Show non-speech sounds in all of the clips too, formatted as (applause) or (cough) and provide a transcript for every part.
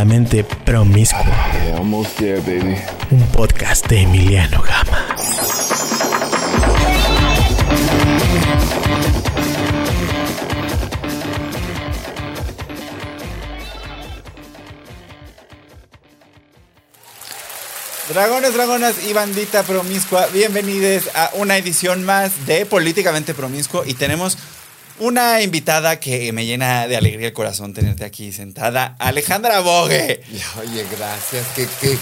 Políticamente promiscuo. Un podcast de Emiliano Gama. Dragones, dragonas y bandita promiscua, bienvenidos a una edición más de Políticamente Promiscuo y tenemos una invitada que me llena de alegría el corazón tenerte aquí sentada, Alejandra Bogue. Oye, gracias. Que, que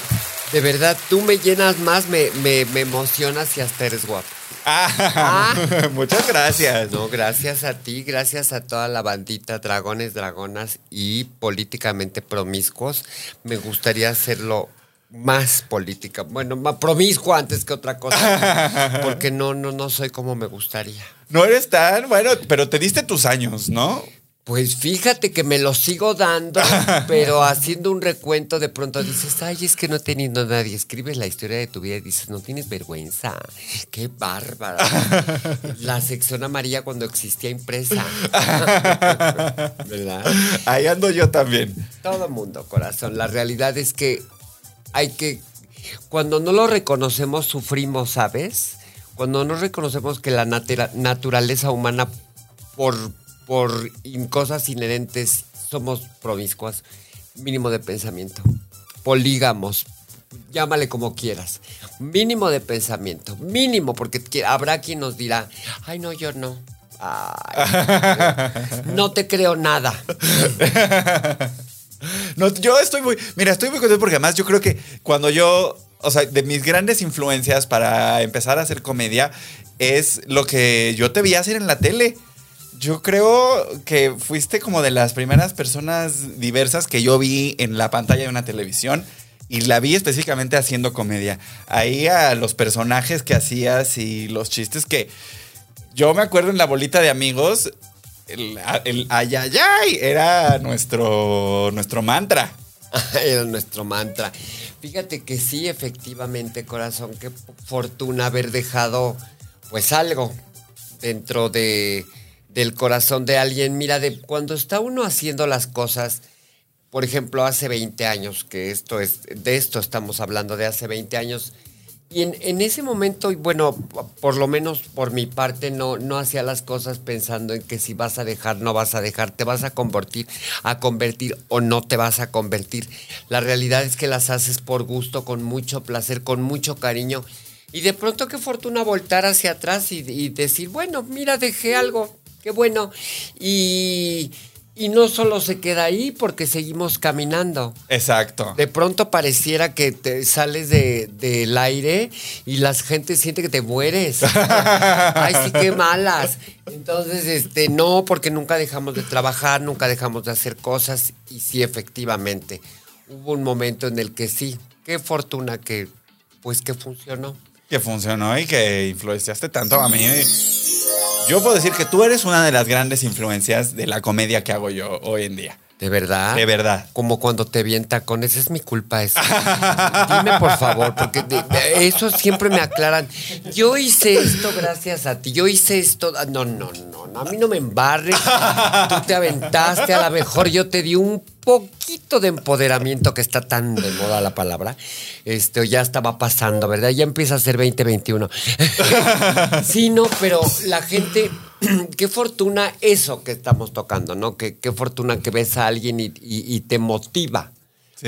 de verdad tú me llenas más, me, me, me emocionas y hasta eres guapo. Ah, (laughs) muchas gracias. No, gracias a ti, gracias a toda la bandita Dragones, Dragonas y políticamente promiscuos. Me gustaría hacerlo más política, bueno, más promiscuo antes que otra cosa, (laughs) porque no, no, no soy como me gustaría. No eres tan bueno, pero te diste tus años, ¿no? Pues fíjate que me lo sigo dando, (laughs) pero haciendo un recuento de pronto dices, ay, es que no he tenido nadie. Escribes la historia de tu vida y dices, no tienes vergüenza. Qué bárbara. (laughs) La sección amarilla cuando existía impresa. ¿Verdad? Ahí ando yo también. Todo mundo, corazón. La realidad es que hay que, cuando no lo reconocemos, sufrimos, ¿sabes? Cuando no reconocemos que la natura- naturaleza humana, por, por cosas inherentes, somos promiscuas, mínimo de pensamiento, polígamos, llámale como quieras, mínimo de pensamiento, mínimo, porque habrá quien nos dirá, ay, no, yo no. Ay, no te creo nada. (laughs) No, yo estoy muy, mira, estoy muy contento porque además yo creo que cuando yo, o sea, de mis grandes influencias para empezar a hacer comedia es lo que yo te vi hacer en la tele. Yo creo que fuiste como de las primeras personas diversas que yo vi en la pantalla de una televisión y la vi específicamente haciendo comedia. Ahí a los personajes que hacías y los chistes que yo me acuerdo en la bolita de amigos, el, el ay, ay, ay, era nuestro, nuestro mantra. (laughs) Era nuestro mantra. Fíjate que sí, efectivamente, corazón, qué fortuna haber dejado pues algo dentro de, del corazón de alguien. Mira, de cuando está uno haciendo las cosas, por ejemplo, hace 20 años, que esto es, de esto estamos hablando, de hace 20 años. Y en, ese momento, bueno, por lo menos por mi parte, no, no hacía las cosas pensando en que si vas a dejar, no vas a dejar, te vas a convertir, a convertir o no te vas a convertir. La realidad es que las haces por gusto, con mucho placer, con mucho cariño. Y de pronto qué fortuna voltar hacia atrás y, y decir, bueno, mira, dejé algo, qué bueno. Y, y no solo se queda ahí porque seguimos caminando. Exacto. De pronto pareciera que te sales de- del aire y la gente siente que te mueres. (laughs) Ay, sí, qué malas. Entonces, este, no, porque nunca dejamos de trabajar, nunca dejamos de hacer cosas. Y sí, efectivamente, hubo un momento en el que sí, qué fortuna que, pues, que funcionó. Que funcionó y que influenciaste tanto a mí. Yo puedo decir que tú eres una de las grandes influencias de la comedia que hago yo hoy en día. ¿De verdad? De verdad. Como cuando te vi en tacones, es mi culpa eso. (laughs) Dime por favor, porque de- de- eso siempre me aclaran. Yo hice esto gracias a ti, yo hice esto. ah, No, no, no, no, a mí no me embarres. Tú te aventaste, a lo mejor yo te di un poquito de empoderamiento, que está tan de moda la palabra. Este, ya estaba pasando, ¿verdad? Ya empieza a ser 2021. (laughs) Sí, no, pero la gente, (clears throat) qué fortuna eso que estamos tocando, ¿no? Qué, qué fortuna que ves a alguien y, y- y te motiva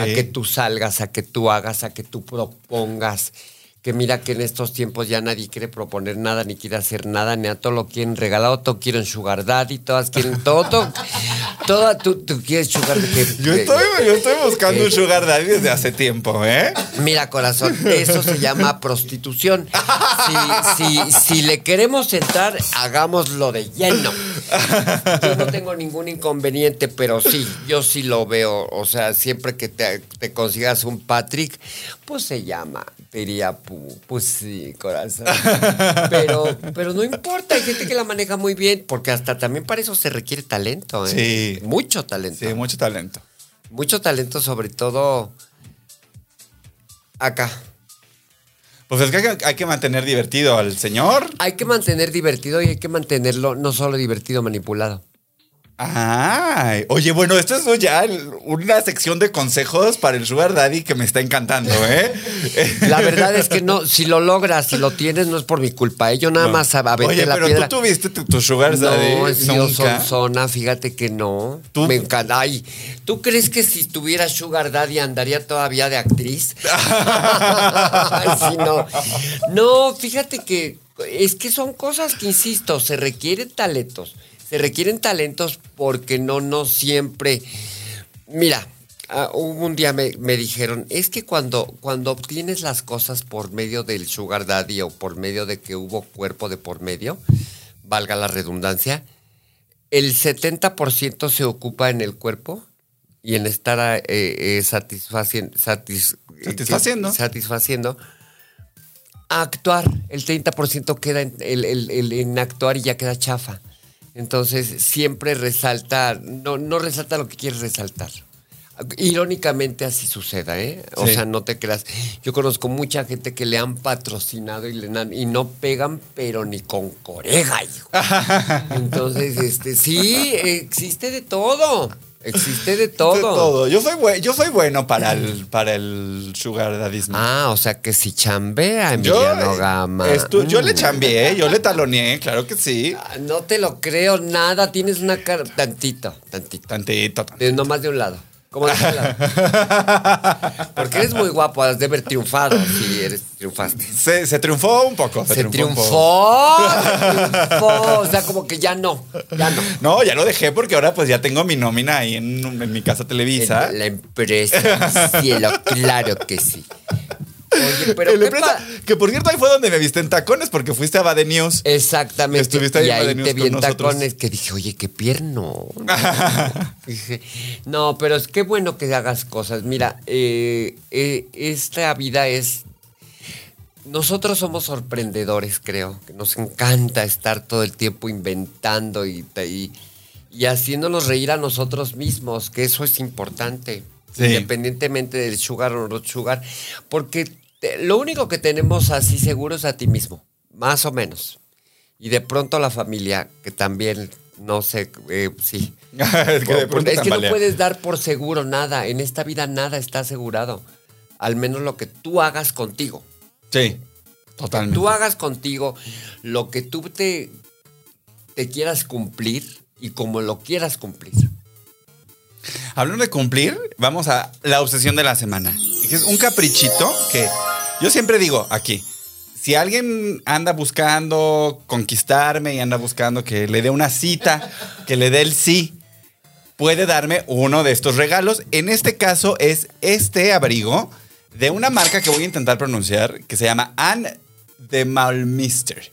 a que tú salgas, a que tú hagas, a que tú propongas. Que mira que en estos tiempos ya nadie quiere proponer nada, ni quiere hacer nada, ni a todo lo quieren regalado, todo quieren sugar daddy, todas quieren todo, todo, toda, tú, tú quieres sugar que- Yo que- estoy, yo estoy buscando un sugar daddy desde hace tiempo, ¿eh? Mira, corazón, eso se llama prostitución. Si, si, si le queremos entrar, hagámoslo de lleno. Yo no tengo ningún inconveniente, pero sí, yo sí lo veo. O sea, siempre que te, te consigas un Patrick, pues se llama diría, pu- pues sí, corazón. (laughs) Pero, pero no importa, hay gente que la maneja muy bien, porque hasta también para eso se requiere talento, ¿eh? Sí. Mucho talento. Sí, mucho talento. Mucho talento, sobre todo acá. Pues es que, hay que mantener divertido al señor. Hay que mantener divertido y hay que mantenerlo no solo divertido, manipulado. Ay, oye, bueno, esto es ya una sección de consejos para el Sugar Daddy que me está encantando, ¿eh? (laughs) La verdad es que no, si lo logras, si lo tienes, no es por mi culpa. ¿eh? Yo nada más aventé Oye, la pero piedra. tú tuviste tu, tu Sugar Daddy. No, es yo zona, fíjate que no. Tú- Me encanta. Ay, ¿tú crees que si tuviera Sugar Daddy andaría todavía de actriz? (laughs) Ay, sí, no. No, fíjate que es que son cosas que, insisto, se requieren talentos. Se requieren talentos porque no, no siempre. Mira, ah, un día me, me dijeron, es que cuando, cuando obtienes las cosas por medio del sugar daddy o por medio de que hubo cuerpo de por medio, valga la redundancia, el 70% se ocupa en el cuerpo y en estar eh, eh, satisfacien- satis- Satisfaciendo. que- satisfaciendo. A actuar, el 30% queda en, el- el- el- en actuar y ya queda chafa. Entonces siempre resalta, no, no resalta lo que quieres resaltar. Irónicamente así suceda, ¿eh? O Sí. sea, no te creas. Yo conozco mucha gente que le han patrocinado y, le han- y no pegan, pero ni con coreja, hijo. (laughs) Entonces, este, sí, existe de todo. Existe de todo. De todo. Yo soy, yo soy bueno para el, para el Sugar Daddyismo. Ah, o sea que si chambea yo, Emiliano Gama. estu- yo le Mm. chambeé, yo le taloneé, claro que sí. Ah, No te lo creo nada, tienes una cara. Tantito, tantito. Tantito, tantito. De, nomás de un lado. ¿Cómo de? (laughs) Porque eres muy guapo, has de haber triunfado. Sí, eres, triunfaste. Se, se triunfó un poco. Se, Se un triunfó, se triunfó. O sea, como que ya no, ya no. No, ya lo dejé porque ahora pues ya tengo mi nómina ahí en, en mi casa Televisa. En la empresa, cielo, claro que sí. Oye, (laughs) pero qué empresa, que por cierto ahí fue donde me viste en tacones porque fuiste a Bad News. Exactamente. Estuviste ahí y ahí te vi en nosotros. tacones que dije, oye, qué pierno. (laughs) Dije, no, pero es que bueno que hagas cosas. Mira, eh, eh, esta vida es. Nosotros somos sorprendedores, creo. Que nos encanta estar todo el tiempo inventando y, y, y haciéndonos reír a nosotros mismos, que eso es importante. Sí. Independientemente del sugar o no sugar. Porque te- lo único que tenemos así seguro es a ti mismo, más o menos. Y de pronto la familia, que también, no sé, eh, sí. (laughs) es que de pronto es que no puedes dar por seguro nada. En esta vida nada está asegurado. Al menos lo que tú hagas contigo. Sí, totalmente. Tú hagas contigo lo que tú te, te quieras cumplir y como lo quieras cumplir. Hablando de cumplir, vamos a la obsesión de la semana. Es un caprichito que yo siempre digo aquí. Si alguien anda buscando conquistarme y anda buscando que le dé una cita, que le dé el sí, puede darme uno de estos regalos. En este caso es este abrigo de una marca que voy a intentar pronunciar que se llama Anne de Malmister.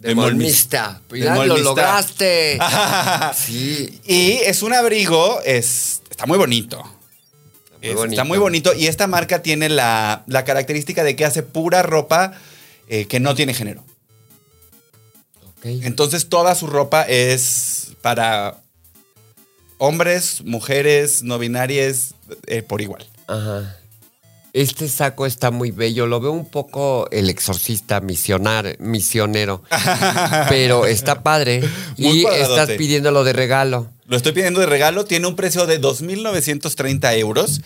De Molmista. De Mira, lo lograste. (laughs) sí. Y es un abrigo, es, está muy bonito. Muy Es- bonito. Está muy bonito y esta marca tiene la, la característica de que hace pura ropa eh, que no tiene género. Entonces toda su ropa es para hombres, mujeres, no binarias, eh, por igual. Ajá. Este saco está muy bello. Lo veo un poco el exorcista misionar, misionero. (laughs) pero está padre. Muy y cuadradote. estás pidiéndolo de regalo. Lo estoy pidiendo de regalo, tiene un precio de 2.930 euros,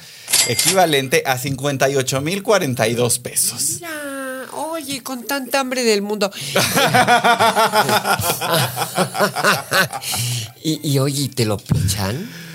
equivalente a 58.042 pesos. Mira, oye, con tanta hambre del mundo. (laughs) (laughs) y, y, oye, ¿te lo pichan?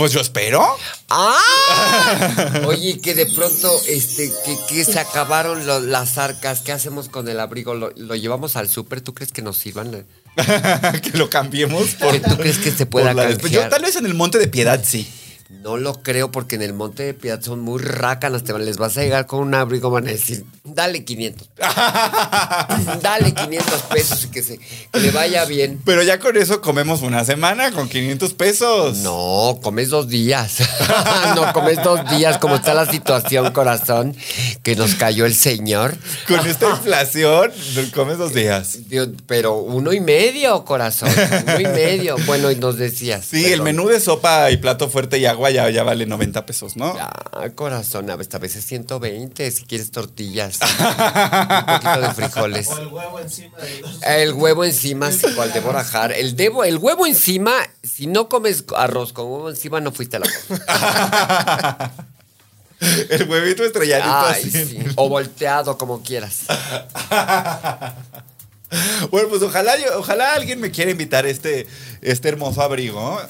Pues yo espero. ¡Ah! (laughs) Oye, que de pronto, este, que, que se acabaron lo- las arcas. ¿Qué hacemos con el abrigo? ¿Lo, lo llevamos al súper? ¿Tú crees que nos sirvan? (laughs) que lo cambiemos por. ¿Tú crees que se pueda la- canjear? Yo tal vez en el Monte de Piedad sí. No lo creo porque en el Monte de Piedad son muy rácanas. Te les vas a llegar con un abrigo, van a decir, dale 500 pesos. (laughs) dale 500 pesos y que, se, que le vaya bien. Pero ya con eso comemos una semana con 500 pesos. No, comes dos días. (laughs) no, comes dos días, como está la situación, corazón, que nos cayó el señor. Con esta (laughs) inflación, comes dos días. Dios, pero uno y medio, corazón. Uno y medio. Bueno, y nos decías. Sí, el menú de sopa y plato fuerte y agua ya, ya vale 90 pesos, ¿no? Ya, corazón, a veces- a veces 120 si quieres tortillas. (laughs) un poquito de frijoles. O el huevo encima de. El huevo encima, sí, cual de borajar. El, debo, el huevo encima, si no comes arroz con huevo encima, no fuiste a la. (laughs) El huevito estrelladito Ay, así. sí. O volteado, como quieras. (laughs) Bueno, pues ojalá, yo- ojalá alguien me quiera invitar a este, este hermoso abrigo.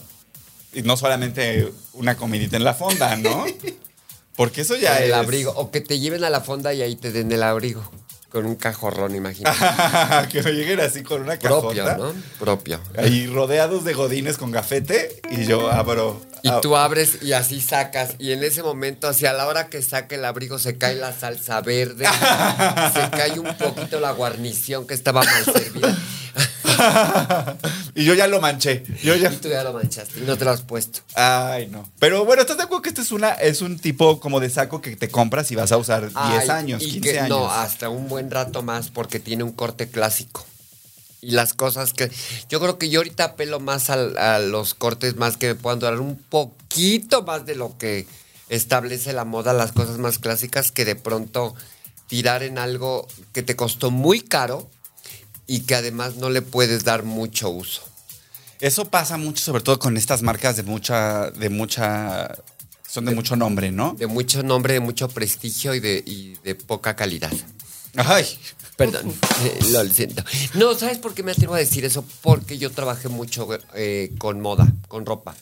Y no solamente una comidita en la fonda, ¿no? (laughs) Porque eso ya el es. abrigo. O que te lleven a la fonda y ahí te den el abrigo. Con un cajorrón, imagínate. (laughs) que me lleguen así con una Propio, cajota. ¿no? Propio. Ahí rodeados de godines con gafete y yo abro. Y ab- tú abres y así sacas. Y en ese momento, hacia la hora que saque el abrigo, se cae la salsa verde. (laughs) se cae un poquito la guarnición que estaba mal servida. (laughs) y yo ya lo manché. Yo ya. Y tú ya lo manchaste y no te lo has puesto. Ay, no. Pero bueno, ¿estás de acuerdo que este es una es un tipo como de saco que te compras y vas a usar 10 Ay, años, y 15 que- años? No, hasta un buen rato más porque tiene un corte clásico. Y las cosas que. Yo creo que yo ahorita apelo más a, los cortes más que me puedan durar un poquito más de lo que establece la moda, las cosas más clásicas, que de pronto tirar en algo que te costó muy caro y que además no le puedes dar mucho uso. Eso pasa mucho, sobre todo con estas marcas de mucha, de mucha, son de, mucho nombre, ¿no? De mucho nombre, de mucho prestigio y de, y de poca calidad. Ay, Perdón, (laughs) eh, lo siento. No, ¿sabes por qué me atrevo a decir eso? Porque yo trabajé mucho eh, con moda, con ropa,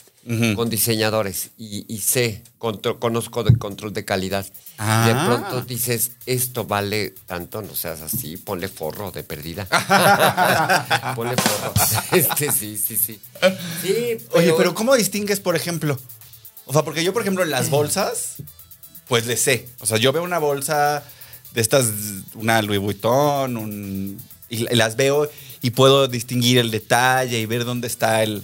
con diseñadores y, y sé, contro- conozco de control de calidad. Ah. De pronto dices, esto vale tanto, no seas así, ponle forro de perdida. (laughs) ponle forro. (laughs) Este, sí, sí, sí. Sí, oye, pero ¿cómo distingues, por ejemplo? O sea, porque yo, por ejemplo, en las bolsas, pues le sé. O sea, yo veo una bolsa de estas, una Louis Vuitton, un, y las veo y puedo distinguir el detalle y ver dónde está el.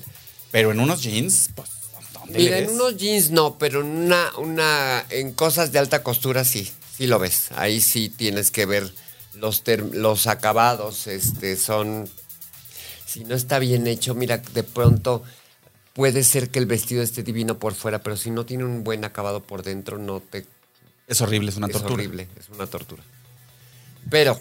Pero en unos jeans, pues, ¿dónde Mira, en unos jeans no, pero en una, una, en cosas de alta costura sí, sí lo ves. Ahí sí tienes que ver los, los acabados, este, son, si no está bien hecho, mira, de pronto puede ser que el vestido esté divino por fuera, pero si no tiene un buen acabado por dentro, no te, Es horrible, es una es tortura. horrible, es una tortura. Pero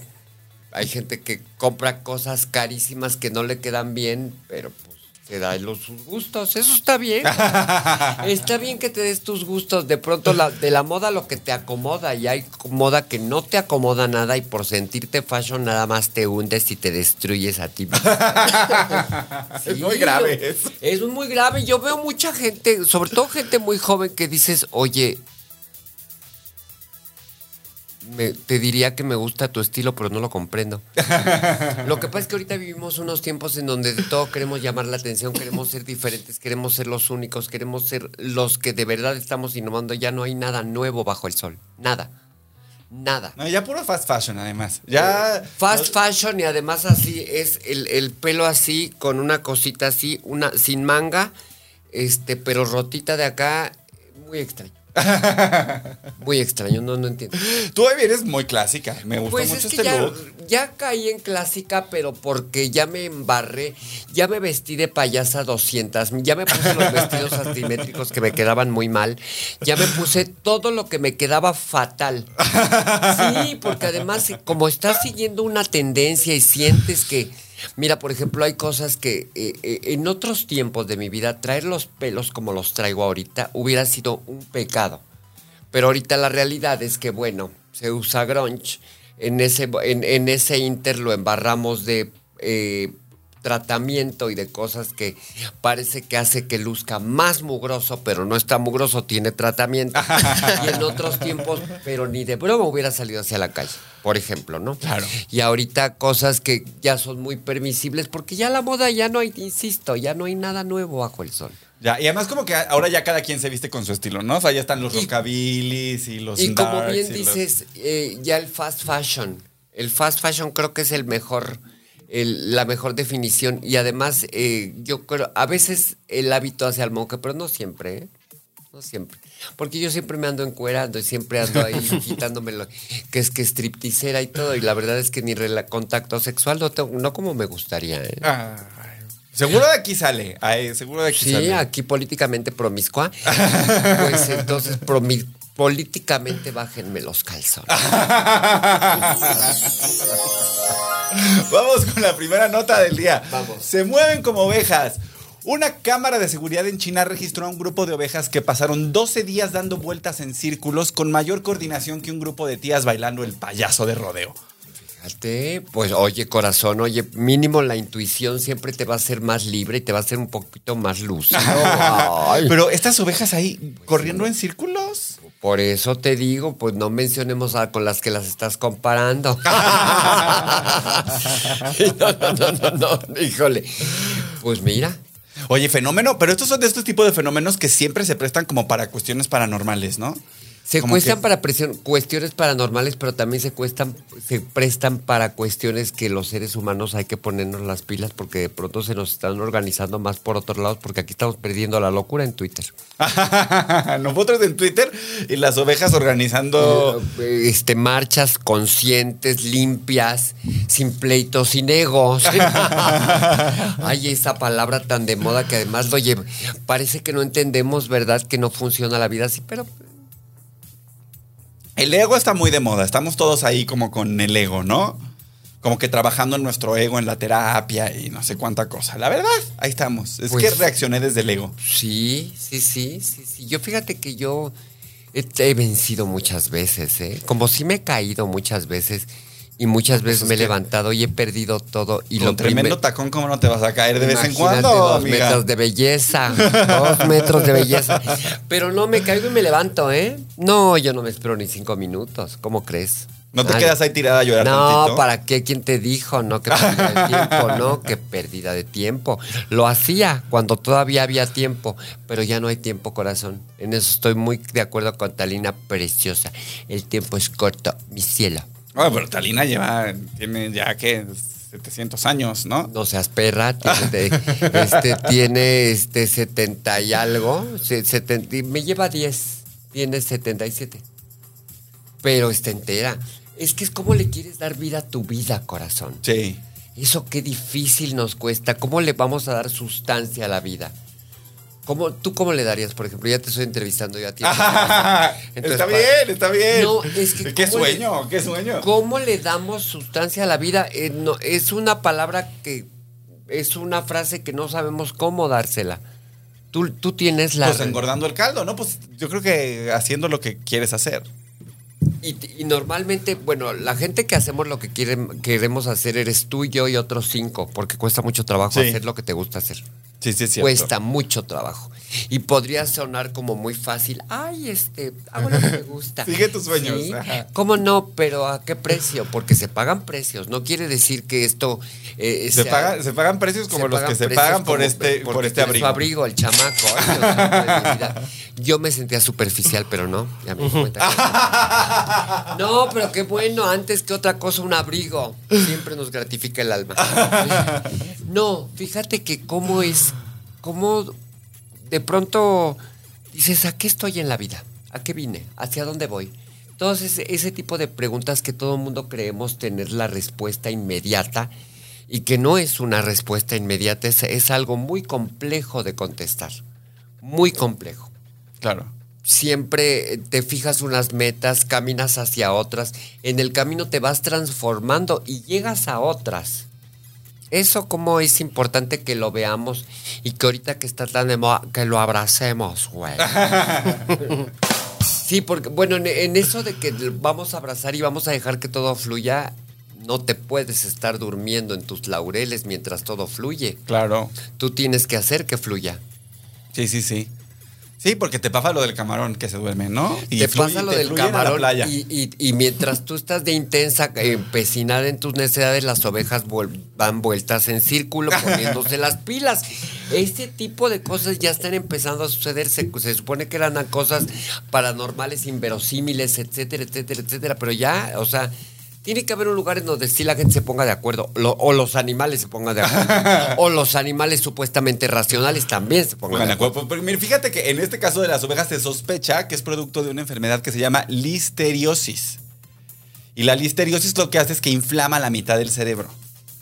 hay gente que compra cosas carísimas que no le quedan bien, pero pues se da los sus gustos. Eso está bien. (laughs) está bien que te des tus gustos. De pronto la- de la moda lo que te acomoda y hay moda que no te acomoda nada y por sentirte fashion nada más te hundes y te destruyes a ti. (laughs) Es muy grave yo-. Es muy grave. Yo veo mucha gente, sobre todo gente muy joven, que dices, oye, me- te diría que me gusta tu estilo, pero no lo comprendo. (laughs) lo que pasa es que ahorita vivimos unos tiempos en donde de todo queremos llamar la atención, queremos ser diferentes, queremos ser los únicos, queremos ser los que de verdad estamos innovando. Ya no hay nada nuevo bajo el sol. Nada. Nada. No, ya puro fast fashion, además. Ya. Fast fashion y además así es el, el pelo así, con una cosita así, una sin manga, este, pero rotita de acá, muy extraño. (laughs) Muy extraño, no, no entiendo. Tú vienes muy clásica. Me gustó Pues mucho es que este ya, look. ya caí en clásica, pero porque ya me embarré, ya me vestí de payasa 200, ya me puse los vestidos asimétricos que me quedaban muy mal, ya me puse todo lo que me quedaba fatal. Sí, porque además como estás siguiendo una tendencia y sientes que, mira, por ejemplo, hay cosas que eh, eh, en otros tiempos de mi vida traer los pelos como los traigo ahorita hubiera sido un pecado. Pero ahorita la realidad es que, bueno, se usa grunge. En ese, en, en ese inter lo embarramos de eh, tratamiento y de cosas que parece que hace que luzca más mugroso, pero no está mugroso, tiene tratamiento. y en otros tiempos, pero ni de broma hubiera salido hacia la calle, por ejemplo, ¿no? Claro. Y ahorita cosas que ya son muy permisibles, porque ya la moda ya no hay, insisto, ya no hay nada nuevo bajo el sol. Ya, y además como que ahora ya cada quien se viste con su estilo, ¿no? O sea, ya están los rockabilis y los Y como bien los- dices, eh, ya el fast fashion. El fast fashion creo que es el mejor, el- la mejor definición. Y además, eh, yo creo, a veces el hábito hace al monje, pero no siempre, ¿eh? No siempre. Porque yo siempre me ando encuerando y siempre ando ahí (laughs) quitándome lo que es que stripticera y todo. Y la verdad es que ni contacto sexual no tengo, no como me gustaría, ¿eh? Ay, seguro de aquí sale. Ay, seguro de aquí Sí, sale. aquí políticamente promiscua. (laughs) Pues entonces promi- políticamente bájenme los calzones. (laughs) Vamos con la primera nota del día. Vamos. Se mueven como ovejas. Una cámara de seguridad en China registró a un grupo de ovejas que pasaron 12 días dando vueltas en círculos con mayor coordinación que un grupo de tías bailando el payaso de rodeo. Fíjate, pues oye corazón, oye, mínimo la intuición siempre te va a hacer más libre y te va a hacer un poquito más lúcido. (laughs) Pero estas ovejas ahí corriendo en círculos. Por eso te digo, pues no mencionemos a con las que las estás comparando. (laughs) (laughs) no, no, no, no, no, híjole. Pues mira, Oye, fenómeno, pero estos son de estos tipos de fenómenos que siempre se prestan como para cuestiones paranormales, ¿no? Se Como cuestan que- para presión- cuestiones paranormales, pero también se cuestan, se prestan para cuestiones que los seres humanos hay que ponernos las pilas porque de pronto se nos están organizando más por otros lados, porque aquí estamos perdiendo la locura en Twitter. (laughs) Nosotros en Twitter y las ovejas organizando. Eh, Este, marchas conscientes, limpias, sin pleitos, sin egos. (laughs) Ay, esa palabra tan de moda que además lo lleva. Parece que no entendemos, ¿verdad? Que no funciona la vida así, pero El ego está muy de moda. Estamos todos ahí como con el ego, ¿no? Como que trabajando en nuestro ego, en la terapia y no sé cuánta cosa. La verdad, ahí estamos. Es Pues- que reaccioné desde el ego. Sí, sí, sí, sí, sí. Yo fíjate que yo he, he vencido muchas veces, ¿eh? Como si me he caído muchas veces y muchas veces es me he levantado y he perdido todo. Y Con lo tremendo tacón, ¿cómo no te vas a caer de vez en cuando, dos amiga? metros de belleza, dos metros de belleza. (laughs) Pero no me caigo y me levanto, ¿eh? No, yo no me espero ni cinco minutos. ¿Cómo crees? ¿No te Ay, quedas ahí tirada a llorar no, tantito? ¿para qué? ¿Quién te dijo? No, que pérdida de tiempo, no, que pérdida de tiempo. Lo hacía cuando todavía había tiempo, pero ya no hay tiempo, corazón. En eso estoy muy de acuerdo con Talina Preciosa. El tiempo es corto, mi cielo. Ah, pero Talina lleva, tiene ya que 700 años, ¿no? No seas perra, este, tiene este 70 y algo, se- setenta y- me lleva 10, tiene 77. Pero está entera. Es que es como le quieres dar vida a tu vida, corazón. Sí. Eso qué difícil nos cuesta. ¿Cómo le vamos a dar sustancia a la vida? ¿Cómo, ¿Tú cómo le darías, por ejemplo? Ya te estoy entrevistando yo a ti. Entonces, está bien, está bien. No, es que Qué ¿cómo le- sueño, qué sueño. ¿Cómo le damos sustancia a la vida? Eh, no, es una palabra que es una frase que no sabemos cómo dársela. Tú, tú tienes la... Pues engordando el caldo, ¿no? Pues yo creo que haciendo lo que quieres hacer. Y, y normalmente, bueno, la gente que hacemos lo que quieren, queremos hacer eres tú, yo y otros cinco, porque cuesta mucho trabajo Sí. hacer lo que te gusta hacer. Sí, sí, es cierto. Cuesta mucho trabajo. Y podría sonar como muy fácil. Ay, este, hago lo que me gusta. (laughs) Sigue tus sueños. Sí. ¿Cómo no? Pero ¿a qué precio? Porque se pagan precios. No quiere decir que esto... eh, Se, sea- pagan, se pagan precios como los que se pagan por este, por este abrigo. su abrigo, el chamaco. Ay. Yo me sentía superficial, pero no. Ya me di cuenta que- (laughs) No, pero qué bueno, antes que otra cosa, un abrigo. Siempre nos gratifica el alma. (laughs) No, fíjate que cómo es, cómo de pronto dices, ¿a qué estoy en la vida? ¿A qué vine? ¿Hacia dónde voy? Todos ese, ese tipo de preguntas que todo el mundo creemos tener la respuesta inmediata y que no es una respuesta inmediata, es, es algo muy complejo de contestar. Muy complejo Claro. siempre te fijas unas metas, caminas hacia otras, en el camino te vas transformando y llegas a otras. Eso como es importante que lo veamos y que ahorita que está tan de moda, que lo abracemos, güey. (laughs) Sí, porque bueno, en, en eso de que vamos a abrazar y vamos a dejar que todo fluya, no te puedes estar durmiendo en tus laureles mientras todo fluye. Claro. Tú tienes que hacer que fluya. Sí, sí, sí. Sí, porque te pasa lo del camarón que se duerme, ¿no? Y te fluye- pasa lo te del camarón playa. y, y- y mientras tú estás de intensa, eh, empecinada en tus necesidades, las ovejas van vueltas en círculo poniéndose (laughs) las pilas. Este tipo de cosas ya están empezando a suceder. Se, se supone que eran cosas paranormales, inverosímiles, etcétera, etcétera, etcétera. Pero ya, o sea, tiene que haber un lugar en donde sí la gente se ponga de acuerdo. lo- o los animales se pongan de acuerdo. (laughs) o los animales supuestamente racionales también se pongan de acuerdo. Pero fíjate que en este caso de las ovejas se sospecha que es producto de una enfermedad que se llama listeriosis. Y la listeriosis lo que hace es que inflama la mitad del cerebro.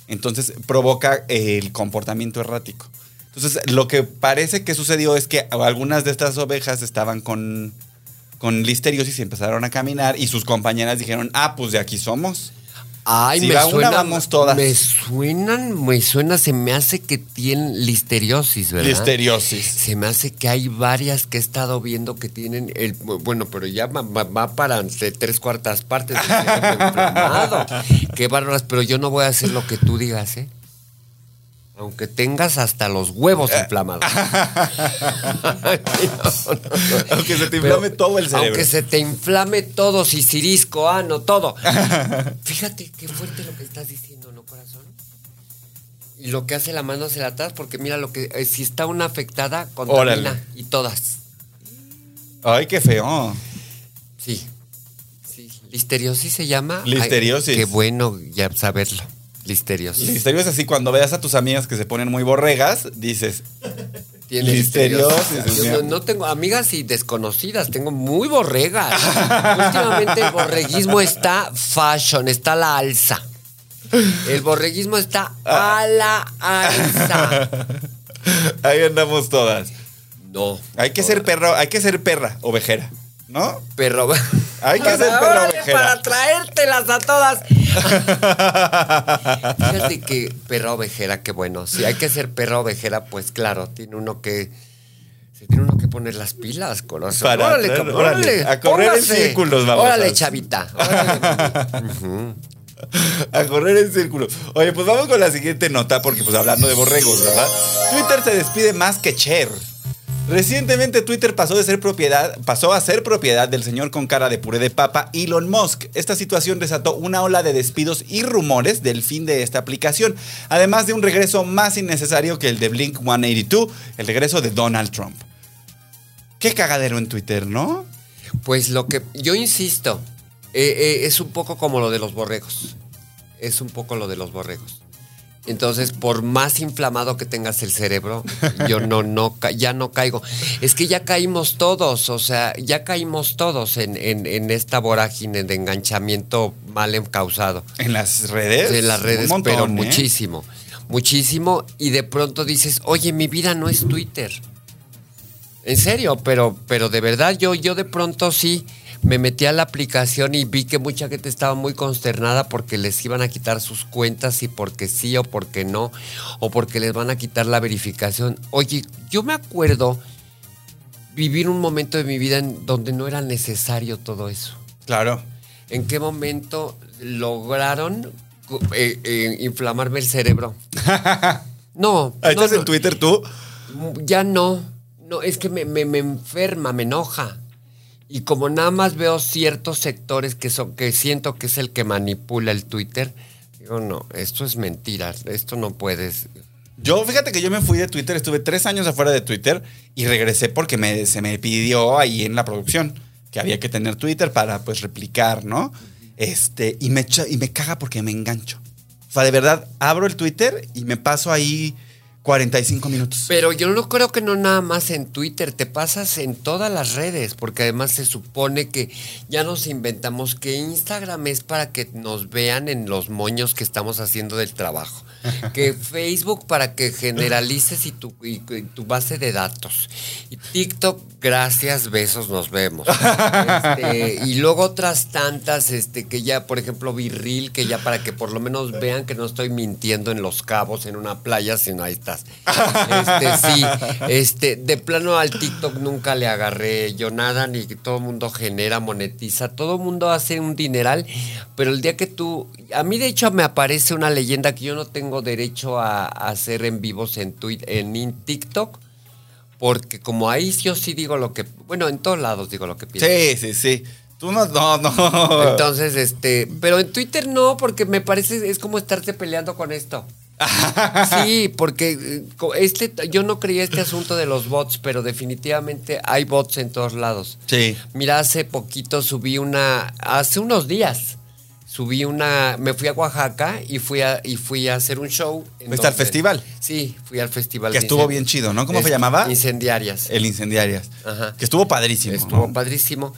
Entonces provoca eh, el comportamiento errático. Entonces lo que parece que sucedió es que algunas de estas ovejas estaban con, con listeriosis y empezaron a caminar y sus compañeras dijeron, ah, pues de aquí somos. Ay, Si me va una, suena, vamos todas. Me suenan, me suena, se me hace que tienen listeriosis, ¿verdad? Listeriosis. Se me hace que hay varias que he estado viendo que tienen el bueno, pero ya va, va- va para tres cuartas partes. (laughs) Qué bárbaras, pero yo no voy a hacer lo que tú digas, ¿eh? Aunque tengas hasta los huevos inflamados. (laughs) Aunque se te inflame todo el cerebro. Aunque se te inflame todo, sisirisco, ano, todo. (laughs) Fíjate qué fuerte lo que estás diciendo, ¿no, corazón? Y lo que hace la mano hacia atrás, porque mira lo que eh, si está una afectada, contamina Órale. y todas. Ay, qué feo. Sí. Sí. Listeriosis se llama. Ay, Listeriosis. qué bueno ya saberlo. Listeriosis. Listeriosis así cuando veas a tus amigas que se ponen muy borregas, dices, Yo mío. no, no tengo amigas y desconocidas, tengo muy borregas. Últimamente el borreguismo está fashion, está a la alza. El borreguismo está a la alza. ahí andamos todas. No. Hay que ser perro, hay que ser perra, ovejera, ¿no? Perro. (laughs) Hay que ser perro para traértelas a todas. (laughs) Fíjate que perra ovejera, qué bueno. Si hay que ser perra ovejera, pues claro, tiene uno que. Se tiene uno que poner las pilas, corazón. Para órale, cabrón, órale, órale, a correr en póngase. círculos, vamos. Órale, chavita. (laughs) órale. A correr en círculo. Oye, pues vamos con la siguiente nota, porque pues hablando de borregos, ¿verdad? Twitter se despide más que Cher. Recientemente Twitter pasó de ser propiedad, pasó a ser propiedad del señor con cara de puré de papa Elon Musk. Esta situación desató una ola de despidos y rumores del fin de esta aplicación, además de un regreso más innecesario que el de Blink 182, el regreso de Donald Trump. Qué cagadero en Twitter, ¿no? Pues lo que yo insisto, eh, eh, es un poco como lo de los borregos. Es un poco lo de los borregos. Entonces, por más inflamado que tengas el cerebro, yo no, no, ya no caigo. Es que ya caímos todos, o sea, ya caímos todos en, en- en esta vorágine de enganchamiento mal causado. En las redes. De las redes, montón, pero ¿eh? muchísimo. Muchísimo. Y de pronto dices, oye, mi vida no es Twitter. En serio, pero, pero de verdad, yo, yo de pronto sí me metí a la aplicación y vi que mucha gente estaba muy consternada porque les iban a quitar sus cuentas y porque sí o porque no, o porque les van a quitar la verificación. Oye, yo me acuerdo vivir un momento de mi vida en donde no era necesario todo eso. Claro. ¿En qué momento lograron eh, eh, inflamarme el cerebro? (laughs) No, no, estás no, en Twitter tú. ya no. No, es que me, me- me enferma, me enoja. Y como nada más veo ciertos sectores que son, que siento que es el que manipula el Twitter, digo, no, esto es mentira, esto no puedes. Yo, fíjate que yo me fui de Twitter, estuve tres años afuera de Twitter y regresé porque me, se me pidió ahí en la producción que había que tener Twitter para pues replicar, ¿no? Este, y me, y me caga porque me engancho. O sea, de verdad, abro el Twitter y me paso ahí 45 minutos. Pero yo no creo que no nada más en Twitter, te pasas en todas las redes, porque además se supone que ya nos inventamos que Instagram es para que nos vean en los moños que estamos haciendo del trabajo, (laughs) que Facebook para que generalices y tu, y- y tu base de datos, y TikTok, gracias, besos, nos vemos. Este, (laughs) y luego otras tantas, este, que ya, por ejemplo, Virril, que ya para que por lo menos vean que no estoy mintiendo en Los Cabos, en una playa, sino ahí estás. Este, sí, este, de plano al TikTok nunca le agarré yo nada, ni que todo el mundo genera, monetiza, todo el mundo hace un dineral, pero el día que tú, a mí de hecho me aparece una leyenda que yo no tengo derecho a, a hacer en vivos en, Twitter, en TikTok, Porque como ahí yo sí digo lo que. Bueno, en todos lados digo lo que pienso. Sí, sí, sí. Tú no, no, no. Entonces, este. Pero en Twitter no, porque me parece. Es como estarse peleando con esto. (laughs) Sí, porque eh, este, yo no creía este asunto de los bots, pero definitivamente hay bots en todos lados. Sí. Mira, hace poquito subí una, hace unos días, subí una, me fui a Oaxaca y fui a, y fui a hacer un show. ¿Fuiste al festival? Sí, fui al festival. Que estuvo bien chido, ¿no? ¿Cómo se llamaba? Incendiarias. El Incendiarias. Ajá. Que estuvo padrísimo. Estuvo ¿no? padrísimo.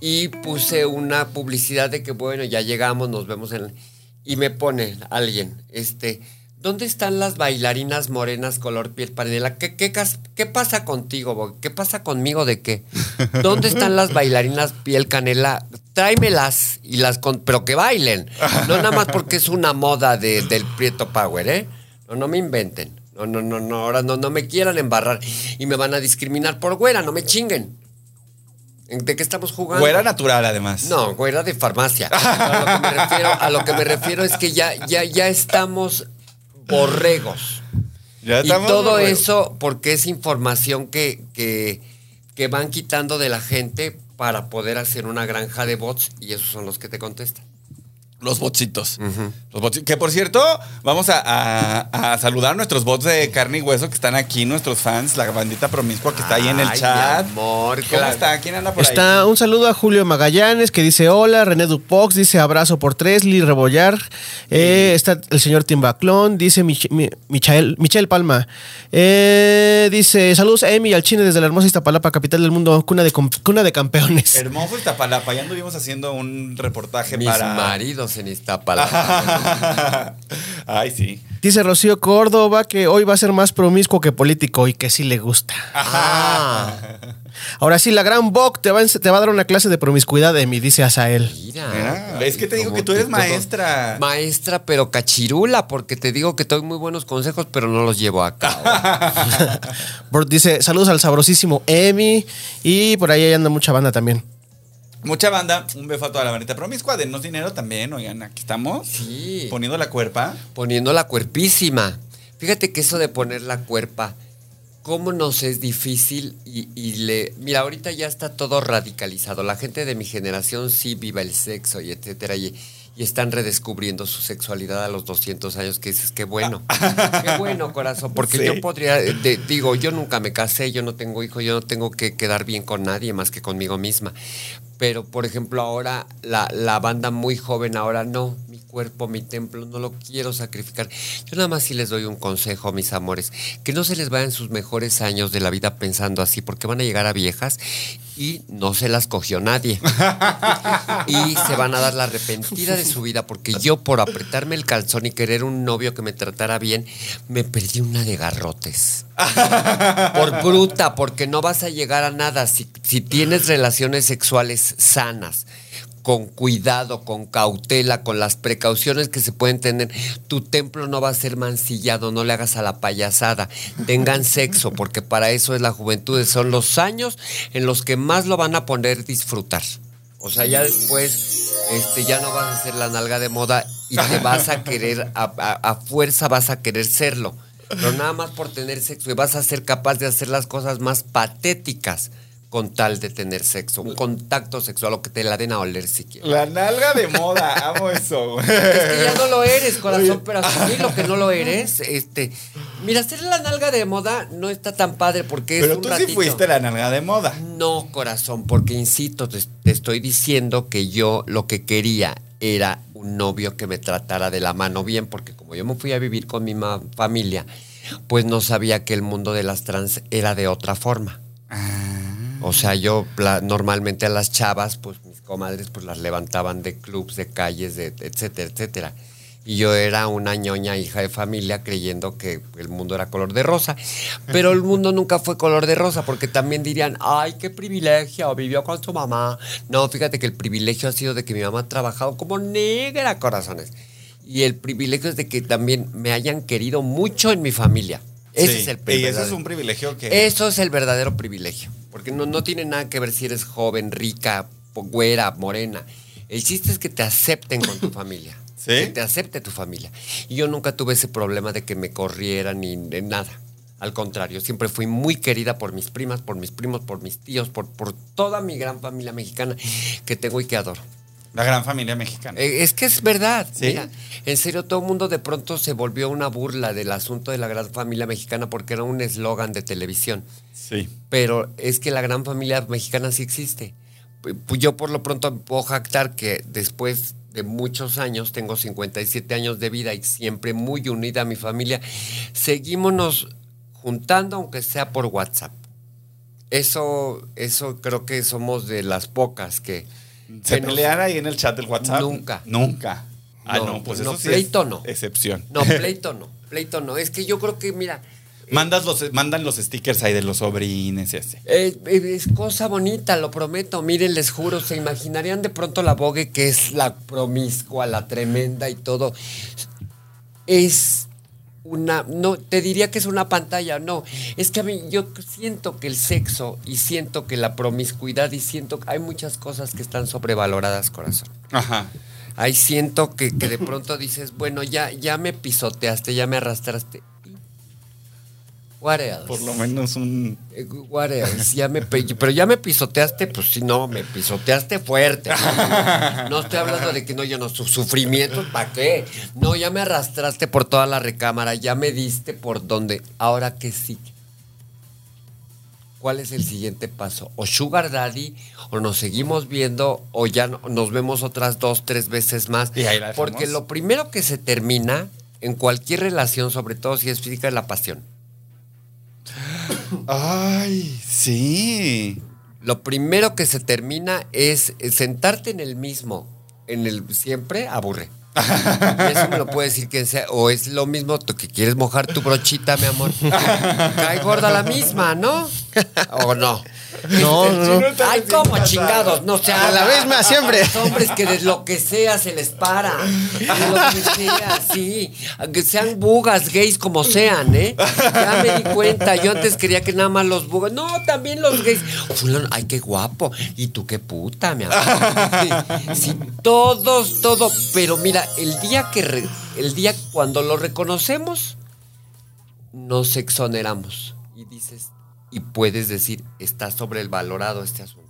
Y puse una publicidad de que, bueno, ya llegamos, nos vemos en... Y me pone alguien, este, ¿dónde están las bailarinas morenas color piel panela? ¿Qué, qué, qué pasa contigo? ¿Qué pasa conmigo de qué? ¿Dónde están las bailarinas piel canela? Tráemelas y las con, pero que bailen. No nada más (laughs) porque es una moda de- del Prieto Power, ¿eh? No, no me inventen. No, no, no, no, ahora no, no me quieran embarrar y me van a discriminar por güera, no me chinguen. ¿De qué estamos jugando? Güera natural, además. No, güera de farmacia. A lo que me refiero, a lo que me refiero es que ya, ya, ya estamos borregos. Ya Y todo borregos. eso porque es información que, que, que van quitando de la gente para poder hacer una granja de bots y esos son los que te contestan. Los botsitos. Los bots- Que por cierto, vamos a, a- a saludar a nuestros bots de carne y hueso que están aquí, nuestros fans, la bandita promiscua que está ahí en el Ay, chat. mi amor, ¿Cómo claro. está? ¿Quién anda por ahí? Está un saludo a Julio Magallanes que dice hola, René Dupox dice abrazo por tres, Lee Rebollar, eh, está el señor Timbaclón, dice Mich- Mi- Michael, Michelle Palma, eh, dice saludos a Emi y al Chine desde la hermosa Iztapalapa, capital del mundo, cuna de, cuna de campeones. Hermoso Iztapalapa. Ya anduvimos haciendo un reportaje Mis para. maridos en Iztapalapa. (laughs) Ay, sí. Dice Rocío Córdoba que hoy va a ser más promiscuo que político y que sí le gusta. ah, Ahora sí, la gran Boc te va, te va a dar una clase de promiscuidad, Emi, dice Asael. mira. Es que te digo que tú eres maestra. Maestra, pero cachirula, porque te digo que doy muy buenos consejos, pero no los llevo a cabo. (laughs) Bort dice saludos al sabrosísimo Emi y por ahí anda mucha banda también. Mucha banda. Un beso a toda la bandita promiscua. Denos dinero también. Oigan, aquí estamos. Sí. Poniendo la cuerpa. Poniendo la cuerpísima. Fíjate que eso de poner la cuerpa, cómo nos es difícil y, y le... Mira, ahorita ya está todo radicalizado. La gente de mi generación sí viva el sexo y etcétera. Y, y están redescubriendo su sexualidad a los 200 años, que dices, qué bueno. (laughs) qué bueno, corazón. Porque Sí. yo podría, eh, digo, yo nunca me casé, yo no tengo hijos, yo no tengo que quedar bien con nadie más que conmigo misma. Pero, por ejemplo, ahora la, la banda muy joven, ahora no, mi cuerpo, mi templo, no lo quiero sacrificar. Yo nada más sí les doy un consejo, mis amores, que no se les vayan sus mejores años de la vida pensando así, porque van a llegar a viejas y no se las cogió nadie. (laughs) y se van a dar la arrepentida de su vida, porque yo por apretarme el calzón y querer un novio que me tratara bien, me perdí una de garrotes. (laughs) Por bruta, porque no vas a llegar a nada. Si, si tienes relaciones sexuales sanas, con cuidado, con cautela, con las precauciones que se pueden tener, tu templo no va a ser mancillado, no le hagas a la payasada. Tengan (laughs) sexo, porque para eso es la juventud, son los años en los que más lo van a poner disfrutar. O sea, ya después este, ya no vas a ser la nalga de moda y te (laughs) vas a querer, a, a- a fuerza vas a querer serlo. Pero nada más por tener sexo y vas a ser capaz de hacer las cosas más patéticas con tal de tener sexo. Un contacto sexual o que te la den a oler si quieres. La nalga de moda. (laughs) Amo eso. güey. Es que ya no lo eres, corazón, pero asumir lo que no lo eres, este... Mira, ser la nalga de moda no está tan padre porque es Pero un tú ratito. sí fuiste la nalga de moda. No, corazón, porque insisto, te, te estoy diciendo que yo lo que quería era un novio que me tratara de la mano bien, porque como yo me fui a vivir con mi familia, pues no sabía que el mundo de las trans era de otra forma. O sea, yo normalmente a las chavas, pues mis comadres, pues las levantaban de clubs, de calles, etcétera, etcétera. Y yo era una ñoña hija de familia creyendo que el mundo era color de rosa. Pero el mundo nunca fue color de rosa, porque también dirían, ay, qué privilegio, vivió con su mamá. No, fíjate que el privilegio ha sido de que mi mamá ha trabajado como negra, corazones. Y el privilegio es de que también me hayan querido mucho en mi familia. Ese Sí, es el Y privilegio. ese es un privilegio que. Eso es el verdadero privilegio. Porque no, no tiene nada que ver si eres joven, rica, güera, morena. El chiste es que te acepten con tu (laughs) familia. ¿Sí? Que te acepte tu familia. Y yo nunca tuve ese problema de que me corrieran ni de nada. Al contrario, siempre fui muy querida por mis primas, por mis primos, por mis tíos, por, por toda mi gran familia mexicana que tengo y que adoro. La gran familia mexicana. Eh, es que es verdad. ¿Sí? Mira, en serio, todo el mundo de pronto se volvió una burla del asunto de la gran familia mexicana porque era un eslogan de televisión. sí. Pero es que la gran familia mexicana sí existe. Pues yo por lo pronto puedo jactar que después de muchos años, tengo 57 años de vida y siempre muy unida a mi familia, seguimos nos juntando aunque sea por WhatsApp. Eso, eso creo que somos de las pocas que... ¿Se pelean ahí en el chat del WhatsApp? Nunca. Nunca. Ah, No, no, pues no, eso sí pleito es no. excepción. No, (laughs) pleito no, pleito no. Es que yo creo que, mira, Mandas los, mandan los stickers ahí de los sobrines y así. Eh, eh, es cosa bonita, lo prometo. Miren, les juro, se imaginarían de pronto la Vogue que es la promiscua, la tremenda y todo. Es una, no, te diría que es una pantalla, no. Es que a mí yo siento que el sexo y siento que la promiscuidad y siento que hay muchas cosas que están sobrevaloradas, corazón. Ajá. Ahí siento que, que de pronto dices, bueno, ya, ya me pisoteaste, ya me arrastraste. What else? Por lo menos un. Eh, What else? Ya me pe- pero ya me pisoteaste, pues sí, no, me pisoteaste fuerte. No, (laughs) No estoy hablando de que no, yo no, su sufrimiento, ¿para qué? No, ya me arrastraste por toda la recámara, ya me diste por donde. Ahora que sí. ¿Cuál es el siguiente paso? O Sugar Daddy, o nos seguimos viendo, o ya no- nos vemos otras dos, tres veces más. Y ahí la dejamos. Porque lo primero que se termina en cualquier relación, sobre todo si es física, es la pasión. Ay, sí. Lo primero que se termina es eh, sentarte en el mismo, en el siempre aburre. Y eso me lo puede decir quien sea. O es lo mismo tú que quieres mojar tu brochita, mi amor. (laughs) Cae gorda la misma, ¿no? ¿O no? (laughs) No, no, no. Ay, como chingados, no se A la misma, siempre. Los hombres que de lo que sea se les para. De lo que sea, sí. Que sean bugas, gays como sean, ¿eh? Ya me di cuenta. Yo antes quería que nada más los bugas. No, también los gays. Fulano, ay, qué guapo. Y tú qué puta, mi amor. Sí, sí, todos, todo. Pero mira, el día que re- el día cuando lo reconocemos, nos exoneramos. Y dices, y puedes decir, está sobrevalorado este asunto.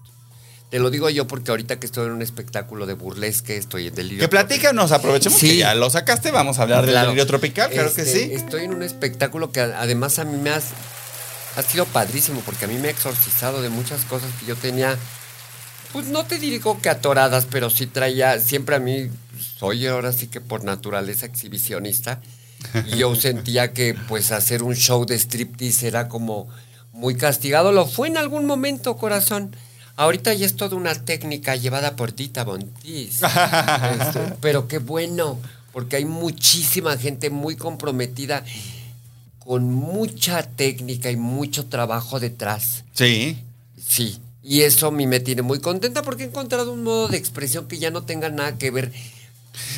Te lo digo yo porque ahorita que estoy en un espectáculo de burlesque, estoy en delirio. Que platícanos, aprovechemos Sí. que ya lo sacaste, vamos a hablar del Claro. delirio tropical, claro que Este, sí. Estoy en un espectáculo que además a mí me has, ha sido padrísimo porque a mí me ha exorcizado de muchas cosas que yo tenía, pues no te digo que atoradas, pero sí traía, siempre a mí, soy ahora sí que por naturaleza exhibicionista, y yo sentía que pues hacer un show de striptease era como muy castigado. Lo fue en algún momento, corazón. Ahorita ya es toda una técnica llevada por Dita Bontis. (laughs) Este, pero qué bueno, porque hay muchísima gente muy comprometida con mucha técnica y mucho trabajo detrás. Sí. Sí, y eso a mí me tiene muy contenta porque he encontrado un modo de expresión que ya no tenga nada que ver.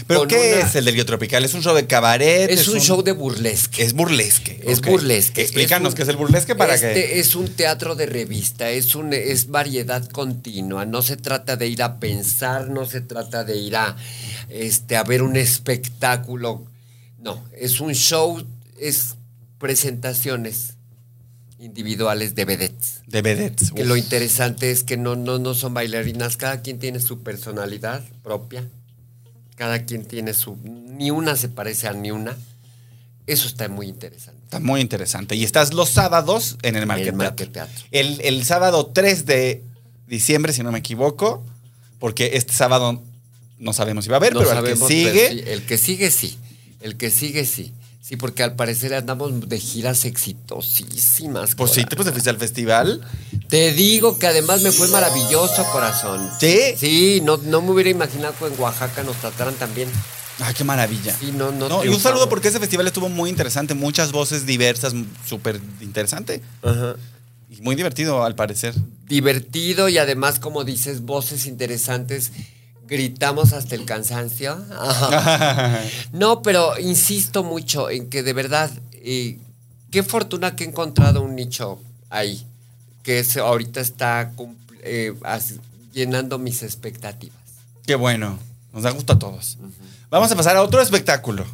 ¿Pero qué una- es el delirio tropical? ¿Es un show de cabaret? Es un show de burlesque. Es burlesque. Es burlesque. Explícanos un- qué es el burlesque para este que. es un teatro de revista, es un es variedad continua. No se trata de ir a pensar, no se trata de ir a este a ver un espectáculo. No, es un show, es presentaciones individuales de vedettes. De vedettes. Que Uf. lo interesante es que no, no, no son bailarinas, cada quien tiene su personalidad propia, cada quien tiene su... Ni una se parece a ni una. Eso está muy interesante. Está muy interesante. Y estás los sábados en el Market El Teatro. Market Teatro. El, el sábado 3 de diciembre, si no me equivoco, porque este sábado no sabemos si va a haber, No pero sabemos, el que pero sigue. sí, el que sigue sí. El que sigue sí. Sí, porque al parecer andamos de giras exitosísimas. Pues sí, te, pues, te fuiste al festival. Te digo que además me fue maravilloso, corazón. ¿Sí? Sí, no, no me hubiera imaginado que en Oaxaca nos trataran tan bien. Ay, qué maravilla. Sí, no, no. No, y un saludo porque ese festival estuvo muy interesante, muchas voces diversas, súper interesante. Y muy divertido, al parecer. divertido y además, como dices, voces interesantes. Gritamos hasta el cansancio. (laughs) No, pero insisto mucho en que de verdad, eh, qué fortuna que he encontrado un nicho ahí, que es- ahorita está eh, llenando mis expectativas. Qué bueno, nos da gusto a todos. Vamos a pasar a otro espectáculo,